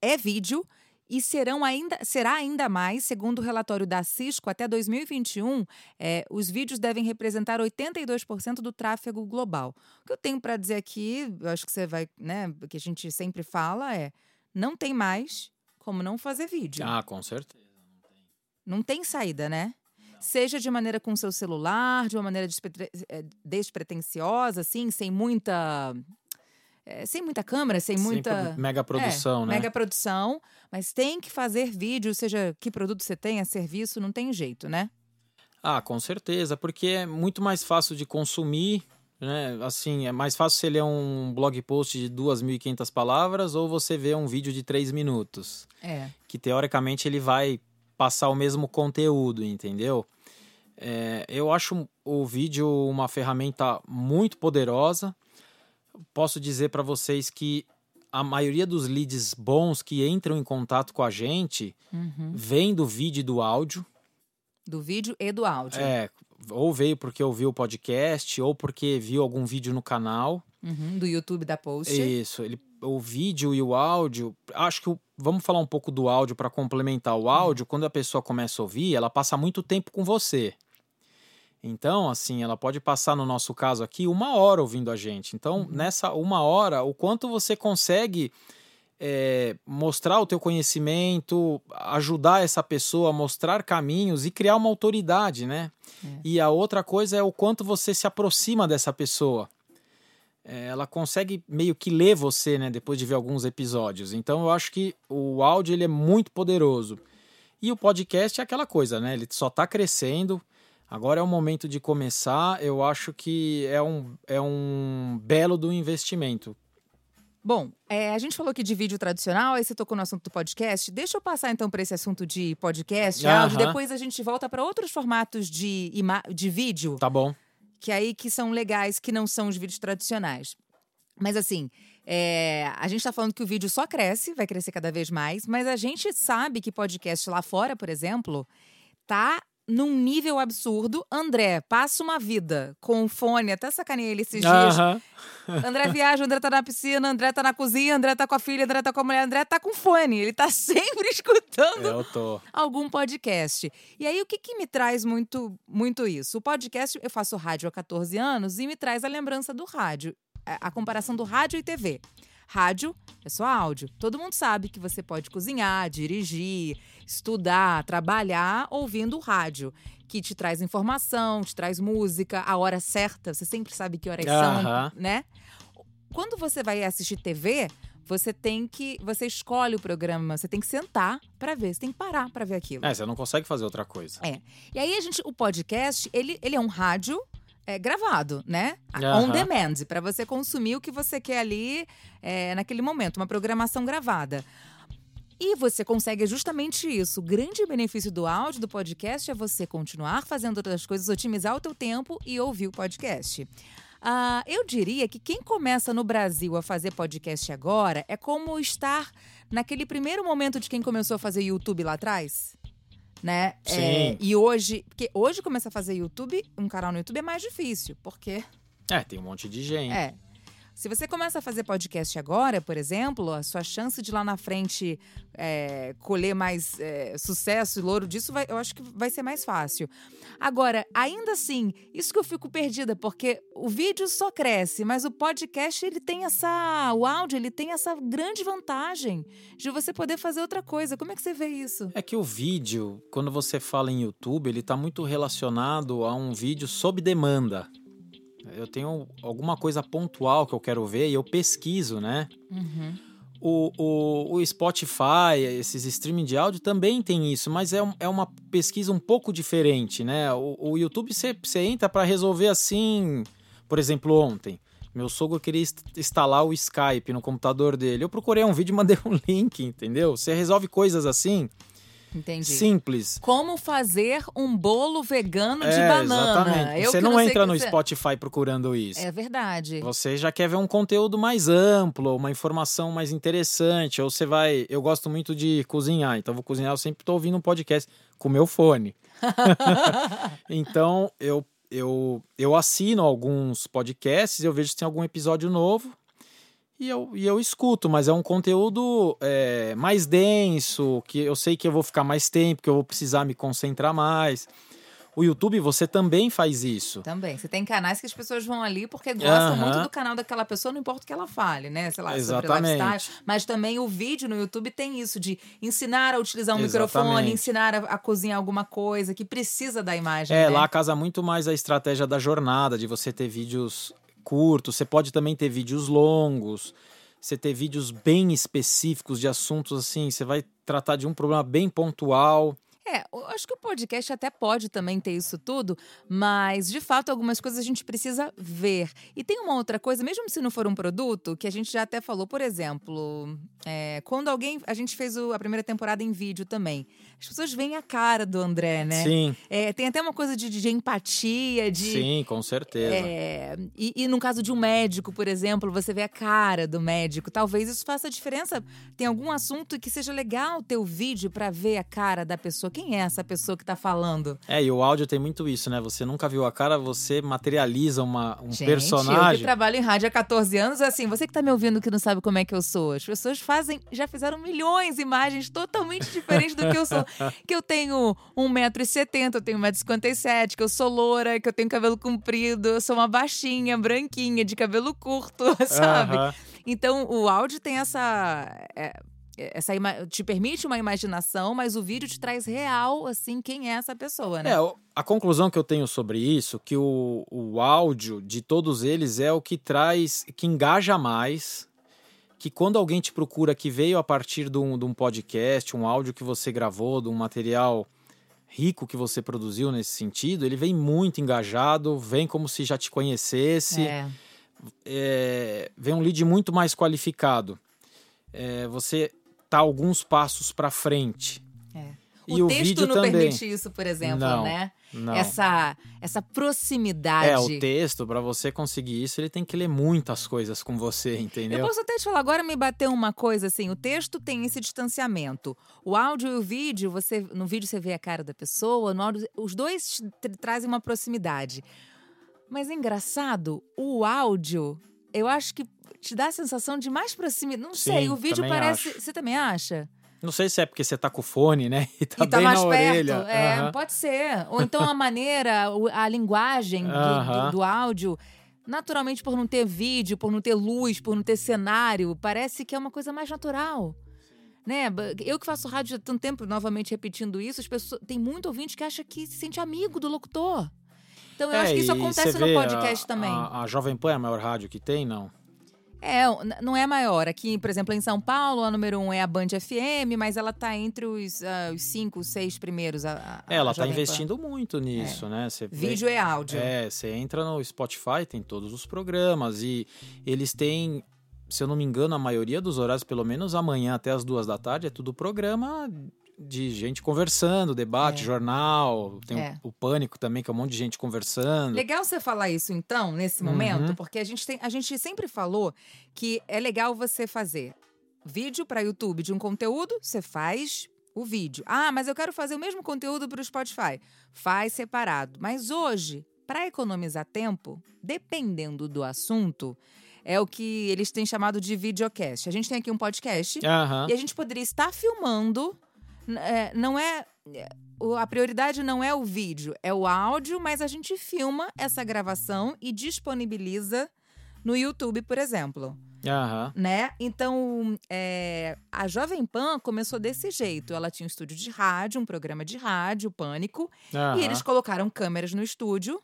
é vídeo e serão ainda, será ainda mais, segundo o relatório da Cisco, até 2021, é, os vídeos devem representar 82% do tráfego global. O que eu tenho para dizer aqui, eu acho que você vai, né, que a gente sempre fala é, não tem mais como não fazer vídeo. Ah, com certeza. Não tem saída, né? Seja de maneira com seu celular, de uma maneira é, despretensiosa, assim, sem muita é, sem muita câmera, sem muita. mega produção, é, né? Mega produção, mas tem que fazer vídeo, seja que produto você tenha, serviço, não tem jeito, né? Ah, com certeza, porque é muito mais fácil de consumir, né? Assim, é mais fácil você ler um blog post de 2.500 palavras ou você ver um vídeo de 3 minutos. É. Que teoricamente ele vai passar o mesmo conteúdo, entendeu? É, eu acho o vídeo uma ferramenta muito poderosa posso dizer para vocês que a maioria dos leads bons que entram em contato com a gente uhum. vem do vídeo e do áudio. Do vídeo e do áudio. É, ou veio porque ouviu o podcast, ou porque viu algum vídeo no canal. Uhum, do YouTube da Post. Isso, ele, o vídeo e o áudio. Acho que vamos falar um pouco do áudio para complementar. O áudio, uhum. quando a pessoa começa a ouvir, ela passa muito tempo com você. Então, assim, ela pode passar, no nosso caso aqui, uma hora ouvindo a gente. Então, uhum. nessa uma hora, o quanto você consegue é, mostrar o teu conhecimento, ajudar essa pessoa a mostrar caminhos e criar uma autoridade, né? É. E a outra coisa é o quanto você se aproxima dessa pessoa. É, ela consegue meio que ler você, né? Depois de ver alguns episódios. Então, eu acho que o áudio ele é muito poderoso. E o podcast é aquela coisa, né? Ele só está crescendo. Agora é o momento de começar. Eu acho que é um, é um belo do investimento. Bom, é, a gente falou aqui de vídeo tradicional, aí você tocou no assunto do podcast. Deixa eu passar então para esse assunto de podcast, uh -huh. áudio. Depois a gente volta para outros formatos de, de vídeo. Tá bom. Que aí que são legais, que não são os vídeos tradicionais. Mas assim, é, a gente está falando que o vídeo só cresce, vai crescer cada vez mais, mas a gente sabe que podcast lá fora, por exemplo, tá num nível absurdo. André passa uma vida com fone, até sacaneei ele esses dias. André viaja, André tá na piscina, André tá na cozinha, André tá com a filha, André tá com a mulher, André tá com fone. Ele tá sempre escutando algum podcast. E aí, o que, que me traz muito, muito isso? O podcast, eu faço rádio há 14 anos e me traz a lembrança do rádio. A comparação do rádio e TV. Rádio é só áudio. Todo mundo sabe que você pode cozinhar, dirigir, estudar, trabalhar ouvindo rádio, que te traz informação, te traz música, a hora certa, você sempre sabe que horas uh -huh. são, né? Quando você vai assistir TV, você tem que. Você escolhe o programa, você tem que sentar para ver, você tem que parar para ver aquilo. É, você não consegue fazer outra coisa. É. E aí a gente, o podcast, ele, ele é um rádio é, gravado, né? Uhum. On demand, para você consumir o que você quer ali é, naquele momento, uma programação gravada. E você consegue justamente isso. O grande benefício do áudio do podcast é você continuar fazendo outras coisas, otimizar o teu tempo e ouvir o podcast. Uh, eu diria que quem começa no Brasil a fazer podcast agora é como estar naquele primeiro momento de quem começou a fazer YouTube lá atrás né? Sim. É, e hoje, porque hoje começar a fazer YouTube, um canal no YouTube é mais difícil, porque é, tem um monte de gente. É. Se você começa a fazer podcast agora, por exemplo, a sua chance de lá na frente é, colher mais é, sucesso e louro disso, vai, eu acho que vai ser mais fácil. Agora, ainda assim, isso que eu fico perdida, porque o vídeo só cresce, mas o podcast ele tem essa. O áudio ele tem essa grande vantagem de você poder fazer outra coisa. Como é que você vê isso? É que o vídeo, quando você fala em YouTube, ele está muito relacionado a um vídeo sob demanda eu tenho alguma coisa pontual que eu quero ver e eu pesquiso, né? Uhum. O, o, o, Spotify, esses streaming de áudio também tem isso, mas é, é uma pesquisa um pouco diferente, né? O, o YouTube você entra para resolver assim, por exemplo, ontem. Meu sogro queria instalar o Skype no computador dele. Eu procurei um vídeo e mandei um link, entendeu? Você resolve coisas assim. Entendi. Simples. Como fazer um bolo vegano de é, banana. Exatamente. Eu você não, não entra no você... Spotify procurando isso. É verdade. Você já quer ver um conteúdo mais amplo, uma informação mais interessante. Ou você vai. Eu gosto muito de cozinhar, então vou cozinhar, eu sempre estou ouvindo um podcast com meu fone. então eu eu, eu assino alguns podcasts, eu vejo se tem algum episódio novo e eu, e eu escuto, mas é um conteúdo é, mais denso, que eu sei que eu vou ficar mais tempo, que eu vou precisar me concentrar mais. O YouTube, você também faz isso. Também. Você tem canais que as pessoas vão ali porque gostam muito do canal daquela pessoa, não importa o que ela fale, né? Sei lá, Exatamente. sobre lifestyle. Mas também o vídeo no YouTube tem isso de ensinar a utilizar um Exatamente. microfone, ensinar a, a, cozinhar alguma coisa que precisa da imagem. É, né? lá casa muito mais a estratégia da jornada, de você ter vídeos curtos, você pode também ter vídeos longos você ter vídeos bem específicos de assuntos assim, você vai tratar de um problema bem pontual. É, eu acho que o podcast até pode também ter isso tudo, mas de fato algumas coisas a gente precisa ver. E tem uma outra coisa, mesmo se não for um produto, que a gente já até falou, por exemplo, é, quando alguém. A gente fez o, a primeira temporada em vídeo também. As pessoas veem a cara do André, né? Sim. É, tem até uma coisa de, de empatia, de. Sim, com certeza. É, e, e no caso de um médico, por exemplo, você vê a cara do médico. Talvez isso faça diferença. Tem algum assunto que seja legal ter o vídeo para ver a cara da pessoa quem é essa pessoa que tá falando? É, e o áudio tem muito isso, né? Você nunca viu a cara, você materializa uma, um Gente, personagem. Eu que trabalho em rádio há 14 anos, assim, você que tá me ouvindo que não sabe como é que eu sou. As pessoas fazem, já fizeram milhões de imagens totalmente diferentes do que eu sou. que eu tenho 1,70m, eu tenho 1,57m, que eu sou loura, que eu tenho cabelo comprido, eu sou uma baixinha, branquinha, de cabelo curto, sabe? Então, o áudio tem essa. É, essa te permite uma imaginação, mas o vídeo te traz real, assim, quem é essa pessoa, né? É, a conclusão que eu tenho sobre isso, que o, o áudio de todos eles é o que traz, que engaja mais, que quando alguém te procura que veio a partir de um, de um podcast, um áudio que você gravou, de um material rico que você produziu nesse sentido, ele vem muito engajado, vem como se já te conhecesse, é. É, vem um lead muito mais qualificado. É, você tá alguns passos para frente. É. E o, o texto não também. permite isso, por exemplo, não, né? Não. Essa, essa proximidade. É, o texto, para você conseguir isso, ele tem que ler muitas coisas com você, entendeu? Eu posso até te falar, agora me bateu uma coisa assim: o texto tem esse distanciamento. O áudio e o vídeo, você no vídeo você vê a cara da pessoa, no áudio, os dois trazem uma proximidade. Mas é engraçado, o áudio, eu acho que te dá a sensação de mais proximidade. Não Sim, sei, o vídeo parece. Acho. Você também acha? Não sei se é porque você tá com o fone, né? E tá, e tá bem mais na perto. orelha. É, uhum. pode ser. Ou então a maneira, a linguagem do, uhum. do, do áudio naturalmente por não ter vídeo, por não ter luz, por não ter cenário, parece que é uma coisa mais natural. Né? Eu que faço rádio há tanto tempo, novamente repetindo isso, as pessoas tem muito ouvinte que acha que se sente amigo do locutor. Então eu é, acho que isso acontece no podcast a, também. A, a Jovem Pan é a maior rádio que tem, não? É, não é maior. Aqui, por exemplo, em São Paulo, a número um é a Band FM, mas ela está entre os, uh, os cinco, seis primeiros. A, a, ela está investindo muito nisso, é. né? Você Vídeo vê, e áudio. É, você entra no Spotify, tem todos os programas e eles têm, se eu não me engano, a maioria dos horários, pelo menos amanhã até as duas da tarde, é tudo programa de gente conversando, debate, é. jornal, tem é. o, o, Pânico também, que é um monte de gente conversando. Legal você falar isso, então, nesse uhum. momento, porque a gente, tem, a gente sempre falou que é legal você fazer vídeo para YouTube de um conteúdo, você faz o vídeo. Ah, mas eu quero fazer o mesmo conteúdo para o Spotify. Faz separado. Mas hoje, para economizar tempo, dependendo do assunto, é o que eles têm chamado de videocast. A gente tem aqui um podcast uhum. e a gente poderia estar filmando é, não é. A prioridade não é o vídeo, é o áudio, mas a gente filma essa gravação e disponibiliza no YouTube, por exemplo. Uhum. Né? Então, é, a Jovem Pan começou desse jeito. Ela tinha um estúdio de rádio, um programa de rádio, Pânico, uhum. e eles colocaram câmeras no estúdio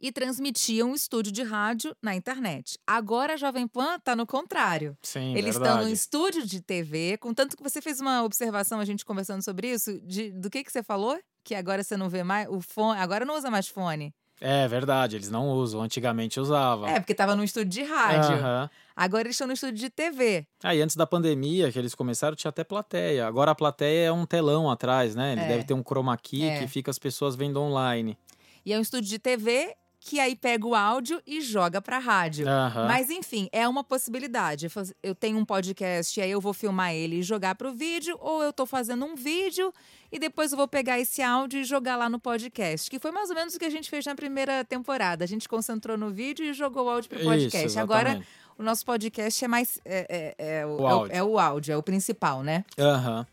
e transmitiam um estúdio de rádio na internet. Agora a Jovem Pan está no contrário. Sim, Eles verdade. estão no estúdio de TV, contanto que você fez uma observação, a gente conversando sobre isso, de, do que, que você falou? Que agora você não vê mais o fone, agora não usa mais fone. É verdade, eles não usam. Antigamente usava. É, porque tava no estúdio de rádio. Aham. Agora eles estão no estúdio de TV. Aí antes da pandemia, que eles começaram, tinha até plateia. Agora a plateia é um telão atrás, né? Ele É. deve ter um chroma key É. que fica as pessoas vendo online. E é um estúdio de TV que aí pega o áudio e joga pra rádio. Aham. Mas enfim, é uma possibilidade. Eu tenho um podcast e aí eu vou filmar ele e jogar pro vídeo, ou eu tô fazendo um vídeo e depois eu vou pegar esse áudio e jogar lá no podcast. Que foi mais ou menos o que a gente fez na primeira temporada. A gente concentrou no vídeo e jogou o áudio pro podcast. Isso, Agora, o nosso podcast é mais. É, é- é o, O é o- áudio. é o é principal, né? Aham.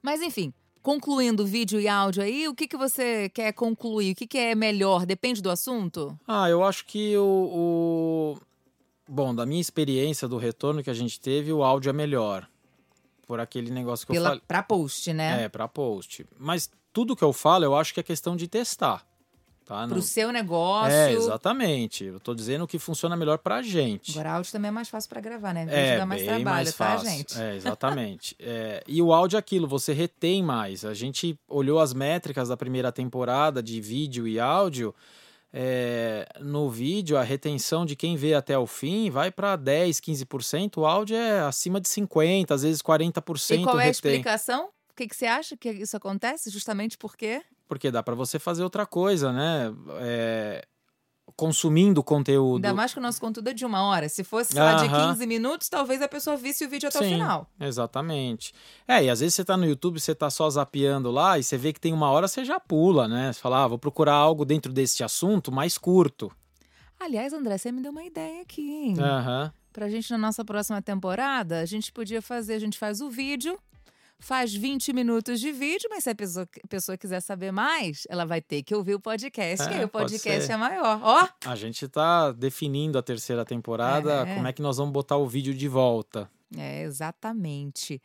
Mas enfim, concluindo vídeo e áudio aí, o que, que você quer concluir? O que, que é melhor? Depende do assunto? Ah, eu acho que o, o- Bom, da minha experiência, do retorno que a gente teve, o áudio é melhor. Por aquele negócio que eu Pela, falei. pra post, né? É, pra post. Mas tudo que eu falo, eu acho que é questão de testar. Tá? Pro Não- seu negócio. É, exatamente. Eu tô dizendo o que funciona melhor pra gente. Agora, áudio também é mais fácil pra gravar, né? Vídeo É, dá mais trabalho, mais tá, fácil. gente? É, exatamente. É, e o áudio é aquilo, você retém mais. A gente olhou as métricas da primeira temporada de vídeo e áudio. é, no vídeo, a retenção de quem vê até o fim vai para 10, 15%. O áudio é acima de 50%, às vezes 40% E qual é a retém. explicação? O que, que você acha que isso acontece? Justamente porque Porque dá para você fazer outra coisa, né? É, consumindo conteúdo. Ainda mais que o nosso conteúdo é de uma hora. Se fosse lá, de Aham. 15 minutos, talvez a pessoa visse o vídeo até o Sim. final. Exatamente. É, e às vezes você tá no YouTube, você tá só zapeando lá e você vê que tem uma hora, você já pula, né? Você fala, ah, vou procurar algo dentro desse assunto mais curto. Aliás, André, você me deu uma ideia aqui, hein? Aham. Pra gente, na nossa próxima temporada, a gente podia fazer, a gente faz o vídeo, faz 20 minutos de vídeo, mas se a pessoa, a pessoa quiser saber mais, ela vai ter que ouvir o podcast, É, que aí o pode podcast é maior. Ó, A gente tá definindo a terceira temporada, É. como é que nós vamos botar o vídeo de volta. É, exatamente.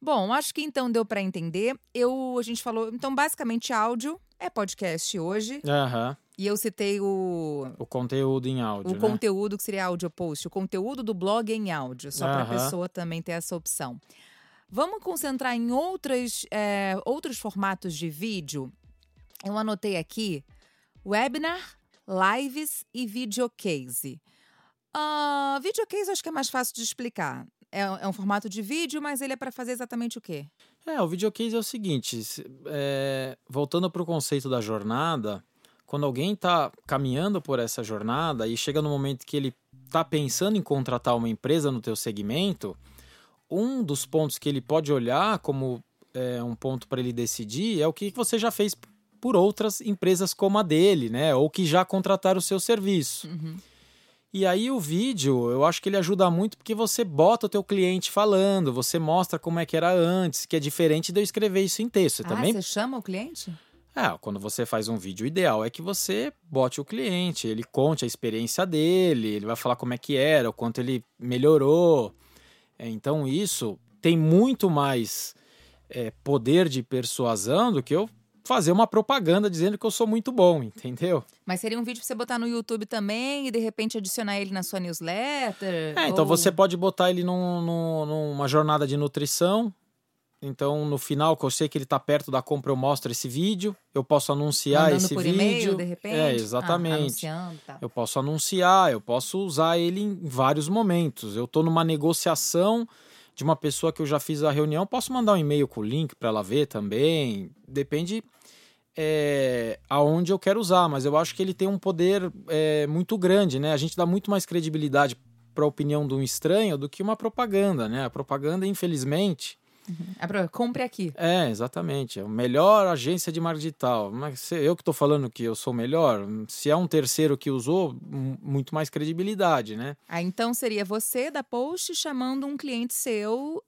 Bom, acho que então deu para entender. Eu, a gente falou, então basicamente áudio é podcast hoje. Aham. E eu citei o, O conteúdo em áudio, o né? conteúdo que seria áudio post, o conteúdo do blog em áudio, só para a pessoa também ter essa opção. Vamos concentrar em outras, é, outros formatos de vídeo. Eu anotei aqui webinar, lives e videocase. Uh, videocase eu acho que é mais fácil de explicar. É, é um formato de vídeo, mas ele é para fazer exatamente o quê? É, o videocase é o seguinte, se- é, voltando para o conceito da jornada, quando alguém está caminhando por essa jornada e chega no momento que ele está pensando em contratar uma empresa no teu segmento, um dos pontos que ele pode olhar como é, um ponto para ele decidir é o que você já fez por outras empresas como a dele, né? Ou que já contrataram o seu serviço. Uhum. E aí o vídeo, eu acho que ele ajuda muito porque você bota o teu cliente falando, você mostra como é que era antes, que é diferente de eu escrever isso em texto. Você Ah, também você chama o cliente? é, quando você faz um vídeo, o ideal é que você bote o cliente, ele conte a experiência dele, ele vai falar como é que era, o quanto ele melhorou. É, então isso tem muito mais é, poder de persuasão do que eu fazer uma propaganda dizendo que eu sou muito bom, entendeu? Mas seria um vídeo pra você botar no YouTube também e de repente adicionar ele na sua newsletter? É, então Ou- você pode botar ele num- num- numa jornada de nutrição. Então, no final, que eu sei que ele está perto da compra, eu mostro esse vídeo. Eu posso anunciar Mandando esse por vídeo. e-mail, de repente? É, Ah, exatamente. anunciando, tá. Eu posso anunciar, eu posso usar ele em vários momentos. Eu estou numa negociação de uma pessoa que eu já fiz a reunião, posso mandar um e-mail com o link para ela ver também. Depende é, aonde eu quero usar, mas eu acho que ele tem um poder é, muito grande, né? A gente dá muito mais credibilidade para a opinião de um estranho do que uma propaganda, né? A propaganda, infelizmente, Ah, pro- Compre aqui. é, exatamente. É a melhor agência de marketing digital. Mas eu que estou falando que eu sou melhor, se é um terceiro que usou, muito mais credibilidade, né? Ah, então seria você da Post chamando um cliente seu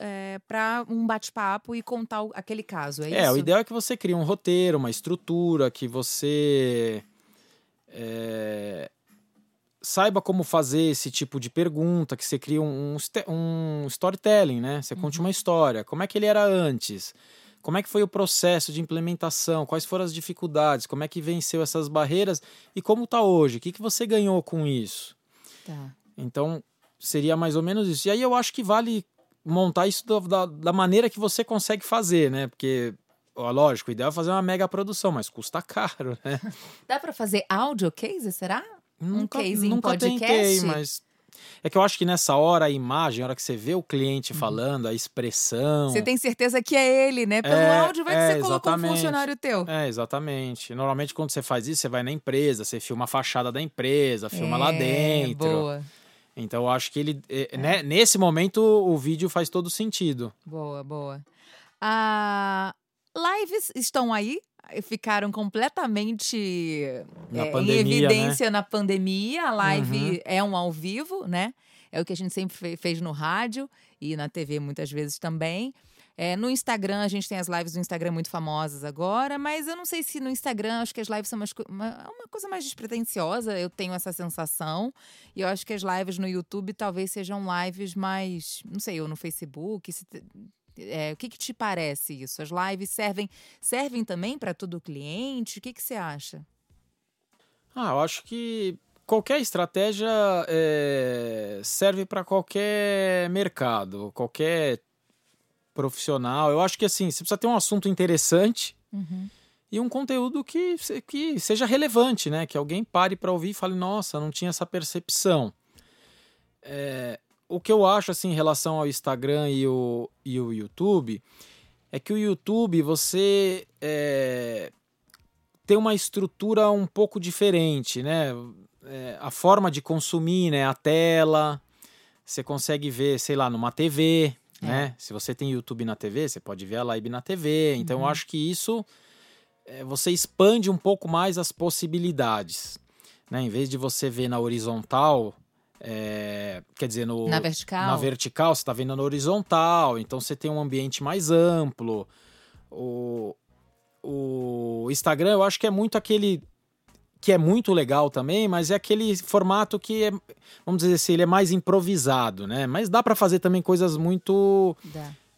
para um bate-papo e contar aquele caso, é, É, isso? o ideal é que você crie um roteiro, uma estrutura, que você é, saiba como fazer esse tipo de pergunta, que você crie um, um storytelling, né? Você conte uma história. Como é que ele era antes? Como é que foi o processo de implementação? Quais foram as dificuldades? Como é que venceu essas barreiras? E como está hoje? O que, que você ganhou com isso? Tá. Então, seria mais ou menos isso. E aí eu acho que vale montar isso da, da, da maneira que você consegue fazer, né? Porque ó, lógico, o ideal é fazer uma mega produção, mas custa caro, né? Dá pra fazer audio case, será? Nunca, um case em nunca podcast? tentei, mas é que eu acho que nessa hora a imagem, a hora que você vê o cliente Uhum. falando, a expressão. Você tem certeza que é ele, né? Pelo É, áudio vai que é, você colocou um funcionário teu. É, exatamente. Normalmente quando você faz isso, você vai na empresa, você filma a fachada da empresa, filma lá É, dentro. Boa, Então eu acho que ele, é, né, nesse momento o vídeo faz todo sentido. boa, boa. Ah, lives estão aí? Ficaram completamente é, pandemia, em né? evidência na pandemia. A live Uhum. é um ao vivo, né? É o que a gente sempre fe- fez no rádio e na TV muitas vezes também. É, no Instagram, a gente tem as lives do Instagram muito famosas agora, mas eu não sei se no Instagram, acho que as lives são umas co- uma, uma coisa mais despretensiosa, eu tenho essa sensação. E eu acho que as lives no YouTube talvez sejam lives mais, não sei, ou no Facebook. se é, o que, que te parece isso? As lives servem, servem também para todo cliente? O que, que você acha? Ah, eu acho que qualquer estratégia é, serve para qualquer mercado, qualquer profissional. Eu acho que assim, você precisa ter um assunto interessante e um conteúdo que, que seja relevante, né? Que alguém pare para ouvir e fale, nossa, não tinha essa percepção. É, o que eu acho assim em relação ao Instagram e o, e o YouTube é que o YouTube você é, tem uma estrutura um pouco diferente, né? É, a forma de consumir, né? A tela, você consegue ver, sei lá, numa TV, É. né? Se você tem YouTube na TV, você pode ver a live na TV. Então, eu acho que isso é, você expande um pouco mais as possibilidades, né? Em vez de você ver na horizontal, é, quer dizer, no, Na vertical? na vertical, você está vendo na horizontal, então você tem um ambiente mais amplo. O, o Instagram, eu acho que é muito aquele que é muito legal também, mas é aquele formato que é, vamos dizer assim, ele é mais improvisado, né? Mas dá para fazer também coisas muito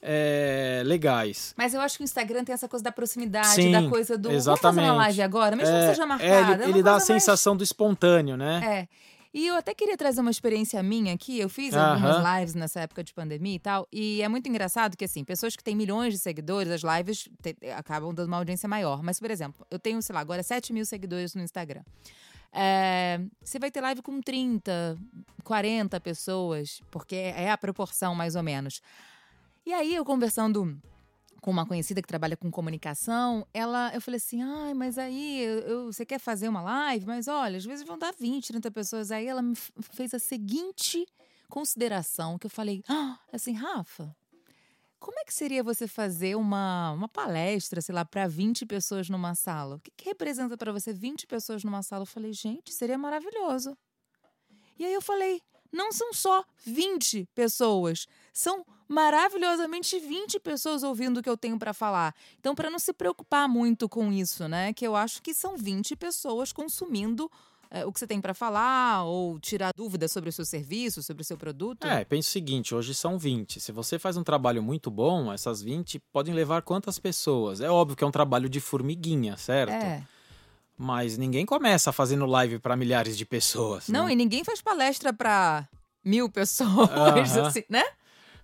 é, legais. Mas eu acho que o Instagram tem essa coisa da proximidade, Sim, da coisa do. Vamos fazer uma exatamente. live agora, mesmo É, que seja é, marcada. ele, é uma ele dá a mais- sensação do espontâneo, né? É. E eu até queria trazer uma experiência minha aqui. Eu fiz algumas Aham. lives nessa época de pandemia e tal. E é muito engraçado que, assim, pessoas que têm milhões de seguidores, as lives te- acabam dando uma audiência maior. Mas, por exemplo, eu tenho, sei lá, agora 7 mil seguidores no Instagram. É, você vai ter live com 30, 40 pessoas, porque é a proporção mais ou menos. E aí, eu conversando com uma conhecida que trabalha com comunicação, ela, eu falei assim, ai, mas aí eu- eu- você quer fazer uma live? Mas olha, às vezes vão dar 20, 30 pessoas. Aí ela me fez a seguinte consideração, que eu falei, ah, assim, Rafa, como é que seria você fazer uma, uma palestra, sei lá, para 20 pessoas numa sala? O que, que representa para você 20 pessoas numa sala? Eu falei, gente, seria maravilhoso. E aí eu falei, não são só 20 pessoas, são maravilhosamente 20 pessoas ouvindo o que eu tenho para falar. Então, para não se preocupar muito com isso, né? Que eu acho que são 20 pessoas consumindo eh, o que você tem para falar ou tirar dúvidas sobre o seu serviço, sobre o seu produto. É, pensa o seguinte, hoje são 20. Se você faz um trabalho muito bom, essas 20 podem levar quantas pessoas? É óbvio que é um trabalho de formiguinha, certo? É. Mas ninguém começa fazendo live para milhares de pessoas. Não, né? e ninguém faz palestra para mil pessoas, Aham. assim, né?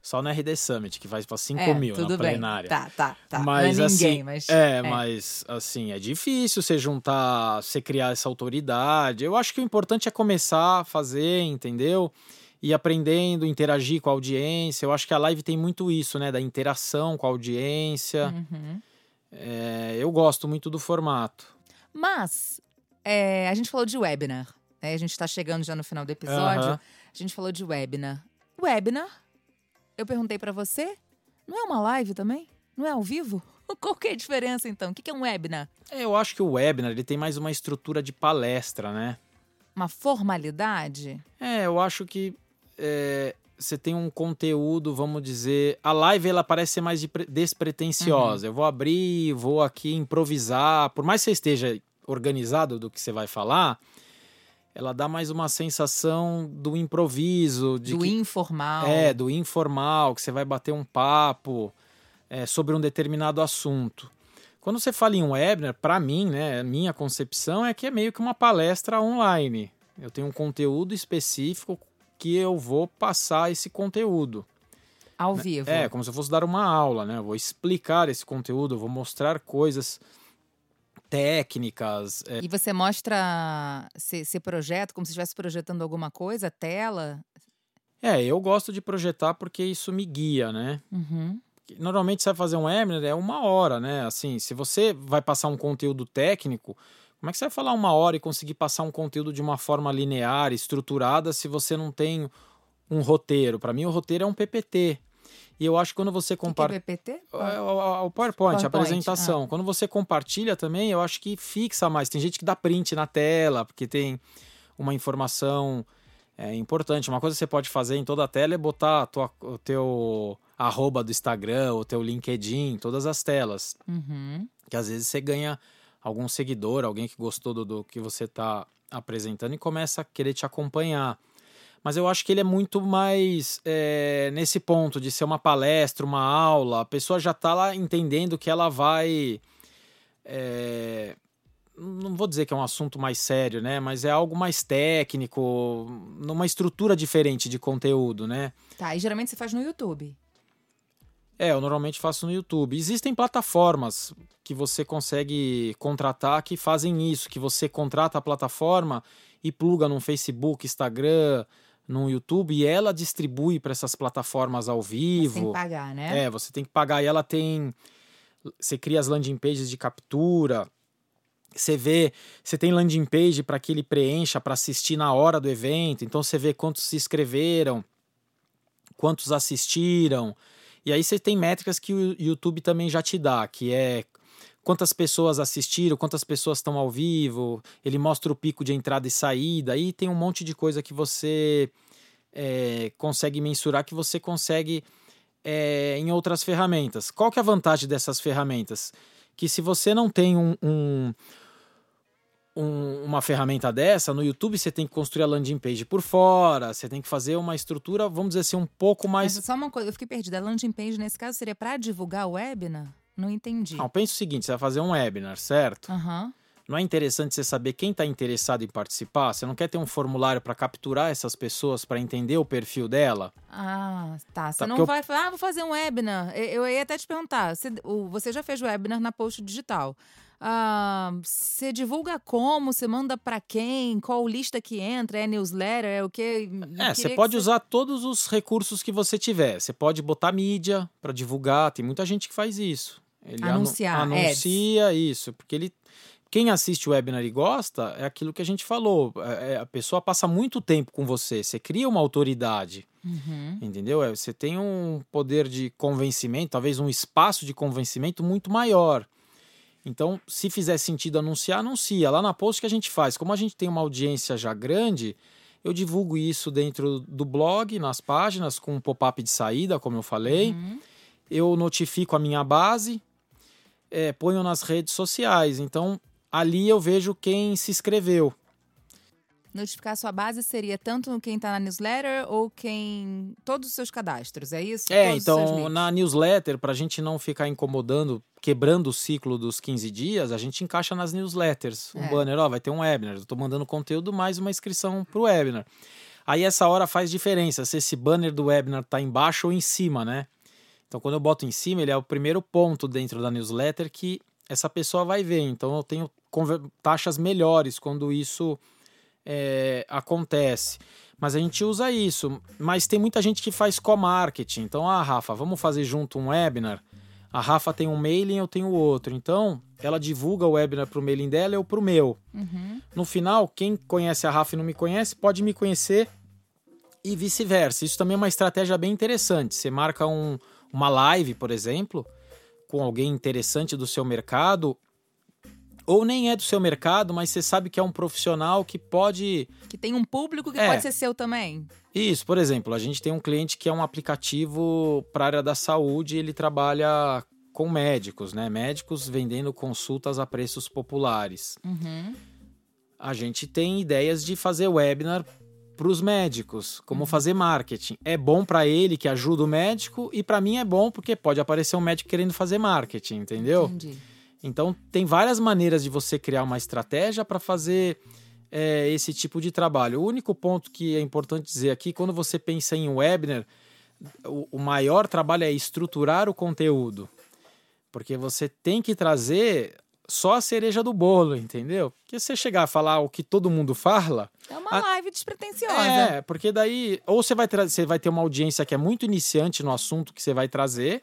Só no RD Summit, que faz para 5 é, mil na bem. plenária. Tá, tá, tá. Mas não é ninguém, assim, mas. é, mas assim, é difícil você juntar, você criar essa autoridade. Eu acho que o importante é começar a fazer, entendeu? E aprendendo, interagir com a audiência. Eu acho que a live tem muito isso, né? Da interação com a audiência. Uhum. É, eu gosto muito do formato. Mas, é, a gente falou de webinar. né? A gente está chegando já no final do episódio. Aham. A gente falou de webinar. Webinar, eu perguntei para você, não é uma live também? Não é ao vivo? Qual que é a diferença, então? O que é um webinar? É, Eu acho que o webinar ele tem mais uma estrutura de palestra, né? Uma formalidade? É, eu acho que é, você tem um conteúdo, vamos dizer. A live ela parece ser mais de pre- despretensiosa. Eu vou abrir, vou aqui improvisar. Por mais que você esteja organizado do que você vai falar, ela dá mais uma sensação do improviso, de do que, informal? é, do informal, que você vai bater um papo é, sobre um determinado assunto. Quando você fala em um webinar, para mim, né, minha concepção é que é meio que uma palestra online. Eu tenho um conteúdo específico que eu vou passar esse conteúdo. Ao vivo. É, como se eu fosse dar uma aula, né? Eu vou explicar esse conteúdo, eu vou mostrar coisas técnicas. É. E você mostra esse projeto como se estivesse projetando alguma coisa, tela? É, eu gosto de projetar porque isso me guia, né? Uhum. Normalmente você vai fazer um webinar, é uma hora, né? Assim, se você vai passar um conteúdo técnico, como é que você vai falar uma hora e conseguir passar um conteúdo de uma forma linear, estruturada, se você não tem um roteiro? Para mim, o roteiro é um PPT. E eu acho que quando você compartilha. O que, é PPT? É, o, o, PowerPoint, PowerPoint, a apresentação. Ah. Quando você compartilha também, eu acho que fixa mais. Tem gente que dá print na tela, porque tem uma informação é, importante. Uma coisa que você pode fazer em toda a tela é botar tua, o teu arroba do Instagram, o teu LinkedIn, todas as telas. Uhum. Que às vezes você ganha algum seguidor, alguém que gostou do, do que você está apresentando e começa a querer te acompanhar. Mas eu acho que ele é muito mais é, nesse ponto de ser uma palestra, uma aula. A pessoa já está lá entendendo que ela vai. É, não vou dizer que é um assunto mais sério, né? Mas é algo mais técnico, numa estrutura diferente de conteúdo, né? Tá, e geralmente você faz no YouTube. É, eu normalmente faço no YouTube. Existem plataformas que você consegue contratar que fazem isso, que você contrata a plataforma e pluga no Facebook, Instagram, no YouTube e ela distribui para essas plataformas ao vivo. Você tem que pagar, né? É, você tem que pagar e ela tem você cria as landing pages de captura. Você vê, você tem landing page para que ele preencha para assistir na hora do evento. Então você vê quantos se inscreveram, quantos assistiram. E aí você tem métricas que o YouTube também já te dá, que é quantas pessoas assistiram, quantas pessoas estão ao vivo, ele mostra o pico de entrada e saída, aí tem um monte de coisa que você é, consegue mensurar, que você consegue é, em outras ferramentas. Qual que é a vantagem dessas ferramentas? Que se você não tem um, um um, uma ferramenta dessa, no YouTube você tem que construir a landing page por fora, você tem que fazer uma estrutura, vamos dizer assim, um pouco mais. Mas só uma coisa, eu fiquei perdida. A landing page, nesse caso, seria para divulgar o webinar? Não entendi. Não, pensa o seguinte: você vai fazer um webinar, certo? Uhum. Não é interessante você saber quem está interessado em participar? Você não quer ter um formulário para capturar essas pessoas para entender o perfil dela? Ah, tá. Você tá, não vai eu... falar, ah, vou fazer um webinar. Eu ia até te perguntar: você já fez webinar na Post Digital? Ah, você divulga como? Você manda para quem? Qual lista que entra? É newsletter? É o quê? É, você pode usar todos os recursos que você tiver. Você pode botar mídia para divulgar. Tem muita gente que faz isso. Ele Anunciar. Anu anuncia ads. isso, porque ele quem assiste o webinar e gosta é aquilo que a gente falou. É, é, a pessoa passa muito tempo com você, você cria uma autoridade. Uhum. Entendeu? É, você tem um poder de convencimento, talvez um espaço de convencimento muito maior. Então, se fizer sentido anunciar, anuncia. Lá na post que a gente faz, como a gente tem uma audiência já grande, eu divulgo isso dentro do blog, nas páginas, com um pop-up de saída, como eu falei. Uhum. Eu notifico a minha base, é, ponho nas redes sociais. Então, ali eu vejo quem se inscreveu. Notificar sua base seria tanto quem está na newsletter ou quem. todos os seus cadastros, é isso? É, todos então na newsletter, para a gente não ficar incomodando, quebrando o ciclo dos 15 dias, a gente encaixa nas newsletters. Um é. banner, ó, vai ter um webinar, eu estou mandando conteúdo mais uma inscrição para o webinar. Aí essa hora faz diferença se esse banner do webinar está embaixo ou em cima, né? Então quando eu boto em cima, ele é o primeiro ponto dentro da newsletter que essa pessoa vai ver. Então eu tenho taxas melhores quando isso é, acontece. Mas a gente usa isso. Mas tem muita gente que faz co-marketing. Então, ah, Rafa, vamos fazer junto um webinar. A Rafa tem um mailing, eu tenho outro. Então, ela divulga o webinar para o mailing dela e eu para o meu. Uhum. No final, quem conhece a Rafa e não me conhece, pode me conhecer e vice-versa. Isso também é uma estratégia bem interessante. Você marca um, uma live, por exemplo, com alguém interessante do seu mercado ou nem é do seu mercado, mas você sabe que é um profissional que pode. Que tem um público que é. pode ser seu também. Isso, por exemplo, a gente tem um cliente que é um aplicativo para a área da saúde, ele trabalha com médicos, né? Médicos vendendo consultas a preços populares. Uhum. A gente tem ideias de fazer webinar para os médicos, como uhum. fazer marketing. É bom para ele que ajuda o médico e para mim é bom porque pode aparecer um médico querendo fazer marketing, entendeu? Entendi. Então, tem várias maneiras de você criar uma estratégia para fazer é, esse tipo de trabalho. O único ponto que é importante dizer aqui, quando você pensa em webinar, o, o maior trabalho é estruturar o conteúdo. Porque você tem que trazer só a cereja do bolo, entendeu? Porque você chegar a falar o que todo mundo fala. É uma a... live despretensiosa. É, porque daí. Ou você vai, você vai ter uma audiência que é muito iniciante no assunto que você vai trazer.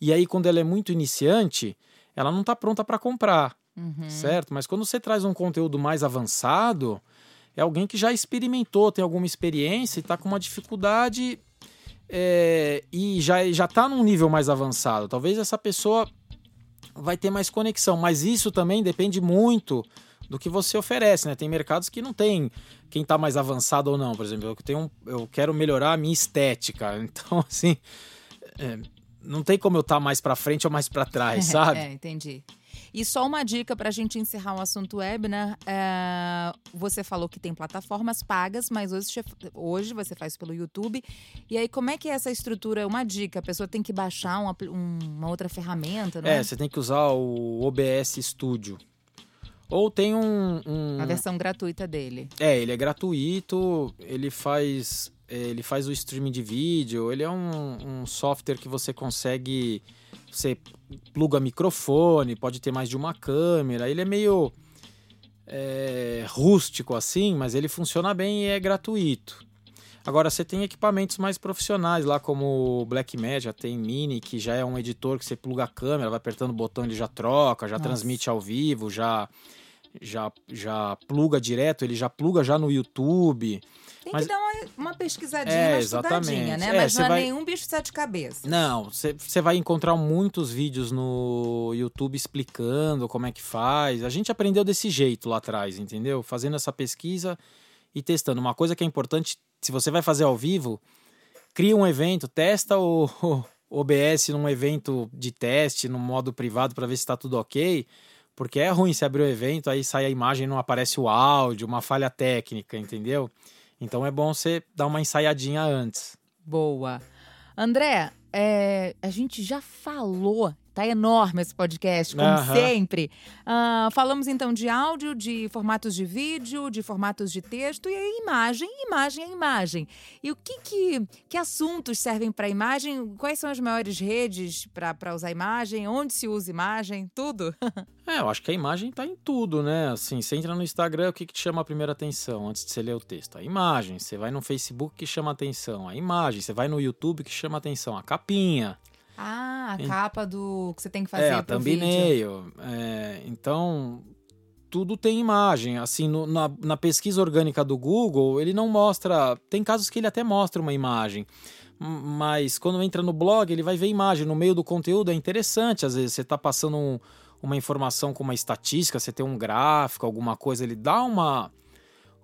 E aí, quando ela é muito iniciante, ela não está pronta para comprar. Uhum. Certo? Mas quando você traz um conteúdo mais avançado, é alguém que já experimentou, tem alguma experiência e está com uma dificuldade é, e já já está num nível mais avançado. Talvez essa pessoa vai ter mais conexão, mas isso também depende muito do que você oferece, né? Tem mercados que não tem quem está mais avançado ou não. Por exemplo, eu, tenho, eu quero melhorar a minha estética. Então, assim, é, não tem como eu estar tá mais para frente ou mais para trás, sabe? É, entendi. E só uma dica para a gente encerrar o assunto web, né? É, você falou que tem plataformas pagas, mas hoje, hoje você faz pelo YouTube. E aí, como é que é essa estrutura? Uma dica: a pessoa tem que baixar uma, uma outra ferramenta, né? É, você tem que usar o OBS Studio. Ou tem um, um. A versão gratuita dele. É, ele é gratuito, ele faz. Ele faz o streaming de vídeo, ele é um, um software que você consegue você pluga microfone, pode ter mais de uma câmera. Ele é meio é, rústico assim, mas ele funciona bem e é gratuito. Agora você tem equipamentos mais profissionais lá, como o Blackmagic, tem Mini, que já é um editor que você pluga a câmera, vai apertando o botão ele já troca, já Nossa. transmite ao vivo, já já já pluga direto, ele já pluga já no YouTube. Tem mas, que dar uma, uma pesquisadinha, é, uma estudadinha, né? É, mas não é vai... nenhum bicho de sete cabeças. Não, você vai encontrar muitos vídeos no YouTube explicando como é que faz. A gente aprendeu desse jeito lá atrás, entendeu? Fazendo essa pesquisa e testando. Uma coisa que é importante, se você vai fazer ao vivo, cria um evento, testa o, o OBS num evento de teste, no modo privado, para ver se está tudo ok. Porque é ruim se abrir o evento, aí sai a imagem e não aparece o áudio, uma falha técnica, entendeu? Então é bom você dar uma ensaiadinha antes. Boa. André, é, a gente já falou Tá enorme esse podcast, como uhum. sempre. Uh, falamos então de áudio, de formatos de vídeo, de formatos de texto e aí imagem, imagem é imagem. E o que, que, que assuntos servem para imagem? Quais são as maiores redes para usar imagem? Onde se usa imagem? Tudo? é, eu acho que a imagem está em tudo, né? Assim, você entra no Instagram, o que, que te chama a primeira atenção antes de você ler o texto? A imagem. Você vai no Facebook, que chama atenção? A imagem. Você vai no YouTube, que chama atenção? A capinha. Ah, a capa do que você tem que fazer é, a thumbnail. É, então, tudo tem imagem. Assim, no, na, na pesquisa orgânica do Google, ele não mostra. Tem casos que ele até mostra uma imagem. Mas quando entra no blog, ele vai ver imagem. No meio do conteúdo é interessante. Às vezes você está passando um, uma informação com uma estatística, você tem um gráfico, alguma coisa, ele dá uma,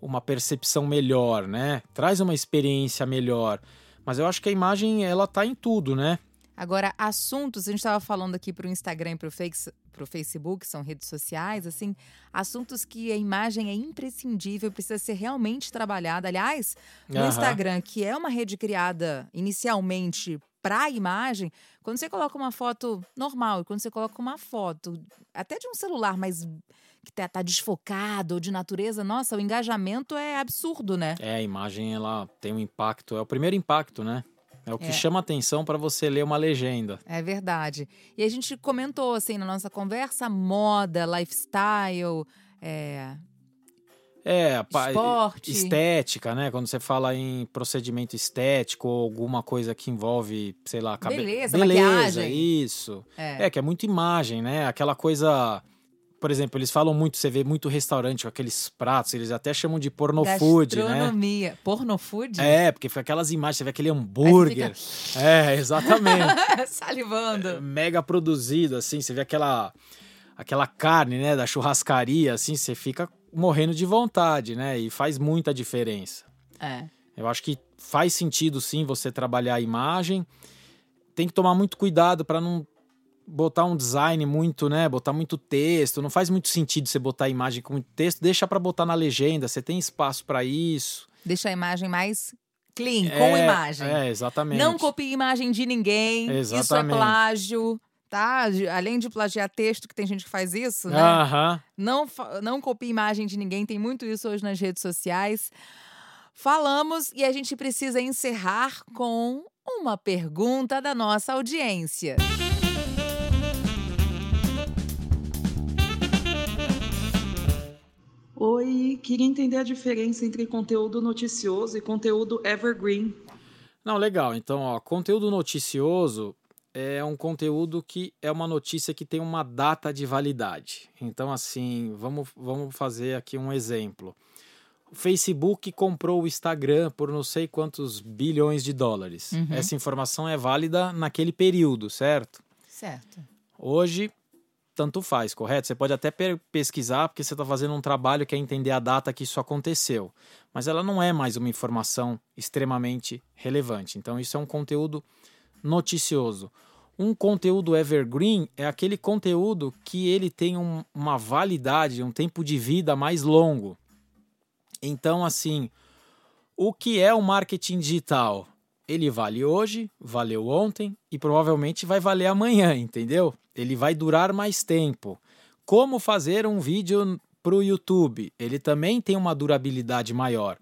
uma percepção melhor, né? Traz uma experiência melhor. Mas eu acho que a imagem, ela tá em tudo, né? Agora, assuntos, a gente estava falando aqui para o Instagram e para o Facebook, são redes sociais, assim, assuntos que a imagem é imprescindível, precisa ser realmente trabalhada. Aliás, no uhum. Instagram, que é uma rede criada inicialmente para a imagem, quando você coloca uma foto normal e quando você coloca uma foto até de um celular, mas que tá, tá desfocado ou de natureza, nossa, o engajamento é absurdo, né? É, a imagem ela tem um impacto, é o primeiro impacto, né? É o que é. chama atenção para você ler uma legenda. É verdade. E a gente comentou, assim, na nossa conversa, moda, lifestyle, é... É, Esporte. estética, né? Quando você fala em procedimento estético ou alguma coisa que envolve, sei lá, cabelo. Beleza, Beleza, maquiagem. isso. É. é, que é muito imagem, né? Aquela coisa por exemplo, eles falam muito, você vê muito restaurante com aqueles pratos, eles até chamam de pornofood, né? Gastronomia. Pornofood? É, porque fica aquelas imagens, você vê aquele hambúrguer. Fica... É, exatamente. Salivando. É, mega produzido, assim, você vê aquela aquela carne, né, da churrascaria, assim, você fica morrendo de vontade, né? E faz muita diferença. É. Eu acho que faz sentido, sim, você trabalhar a imagem. Tem que tomar muito cuidado para não botar um design muito, né? Botar muito texto. Não faz muito sentido você botar a imagem com muito texto. Deixa para botar na legenda. Você tem espaço para isso. Deixa a imagem mais clean, é, com imagem. É, exatamente. Não copie imagem de ninguém. Exatamente. Isso é plágio. Tá? Além de plagiar texto, que tem gente que faz isso, né? Uh -huh. Não, não copie imagem de ninguém, tem muito isso hoje nas redes sociais. Falamos e a gente precisa encerrar com uma pergunta da nossa audiência. Oi, queria entender a diferença entre conteúdo noticioso e conteúdo evergreen. Não, legal. Então, ó, conteúdo noticioso é um conteúdo que é uma notícia que tem uma data de validade. Então, assim, vamos, vamos fazer aqui um exemplo. O Facebook comprou o Instagram por não sei quantos bilhões de dólares. Uhum. Essa informação é válida naquele período, certo? Certo. Hoje, tanto faz, correto? Você pode até pesquisar, porque você está fazendo um trabalho que é entender a data que isso aconteceu. Mas ela não é mais uma informação extremamente relevante. Então, isso é um conteúdo noticioso. Um conteúdo evergreen é aquele conteúdo que ele tem um, uma validade, um tempo de vida mais longo. Então, assim, o que é o marketing digital? Ele vale hoje, valeu ontem e provavelmente vai valer amanhã, entendeu? Ele vai durar mais tempo. Como fazer um vídeo para o YouTube? Ele também tem uma durabilidade maior.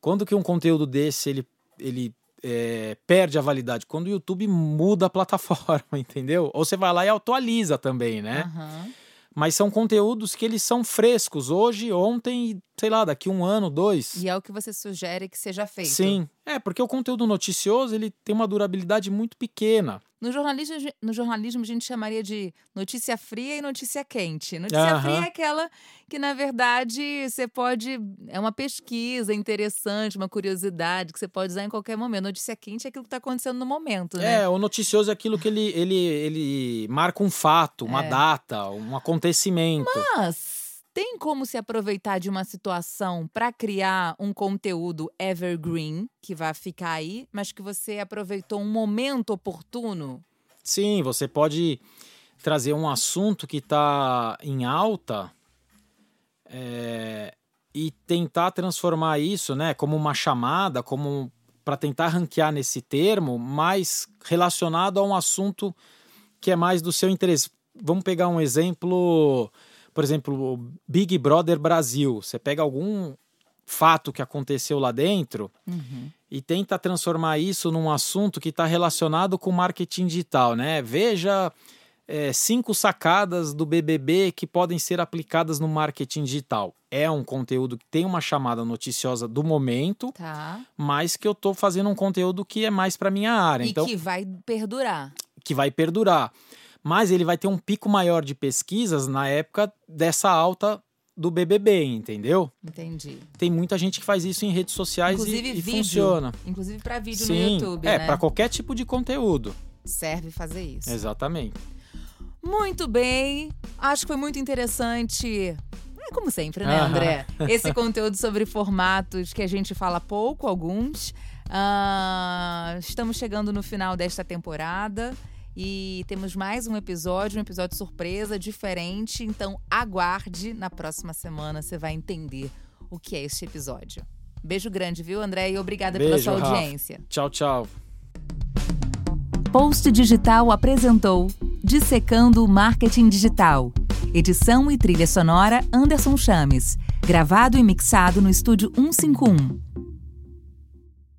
Quando que um conteúdo desse ele, ele é, perde a validade quando o YouTube muda a plataforma, entendeu? Ou você vai lá e atualiza também, né? Uhum. Mas são conteúdos que eles são frescos hoje, ontem e, sei lá, daqui um ano, dois. E é o que você sugere que seja feito. Sim. É, porque o conteúdo noticioso ele tem uma durabilidade muito pequena. No jornalismo, no jornalismo, a gente chamaria de notícia fria e notícia quente. Notícia Aham. fria é aquela que, na verdade, você pode. É uma pesquisa interessante, uma curiosidade que você pode usar em qualquer momento. Notícia quente é aquilo que está acontecendo no momento, né? É, o noticioso é aquilo que ele, ele, ele marca um fato, uma É. data, um acontecimento. Mas tem como se aproveitar de uma situação para criar um conteúdo evergreen que vai ficar aí, mas que você aproveitou um momento oportuno? Sim, você pode trazer um assunto que está em alta é, e tentar transformar isso, né, como uma chamada, como para tentar ranquear nesse termo, mais relacionado a um assunto que é mais do seu interesse. Vamos pegar um exemplo, por exemplo, o Big Brother Brasil. Você pega algum fato que aconteceu lá dentro e tenta transformar isso num assunto que está relacionado com marketing digital, né? Veja é, cinco sacadas do BBB que podem ser aplicadas no marketing digital. É um conteúdo que tem uma chamada noticiosa do momento, Tá. mas que eu estou fazendo um conteúdo que é mais para minha área, E então que vai perdurar. que vai perdurar. Mas ele vai ter um pico maior de pesquisas na época dessa alta do BBB, entendeu? Entendi. Tem muita gente que faz isso em redes sociais Inclusive e, e vídeo. funciona. Inclusive para vídeo Sim, no YouTube, é né? para qualquer tipo de conteúdo. Serve fazer isso. Exatamente. Muito bem. Acho que foi muito interessante. É como sempre, né. André? Esse conteúdo sobre formatos que a gente fala pouco, alguns. Ah, estamos chegando no final desta temporada e temos mais um episódio, um episódio surpresa, diferente. Então aguarde. Na próxima semana você vai entender o que é este episódio. Beijo grande, viu, André? E obrigada pela Beijo, sua Rafa. audiência. Tchau, tchau. Post Digital apresentou Dissecando o Marketing Digital. Edição e trilha sonora Anderson Chames. Gravado e mixado no estúdio 151.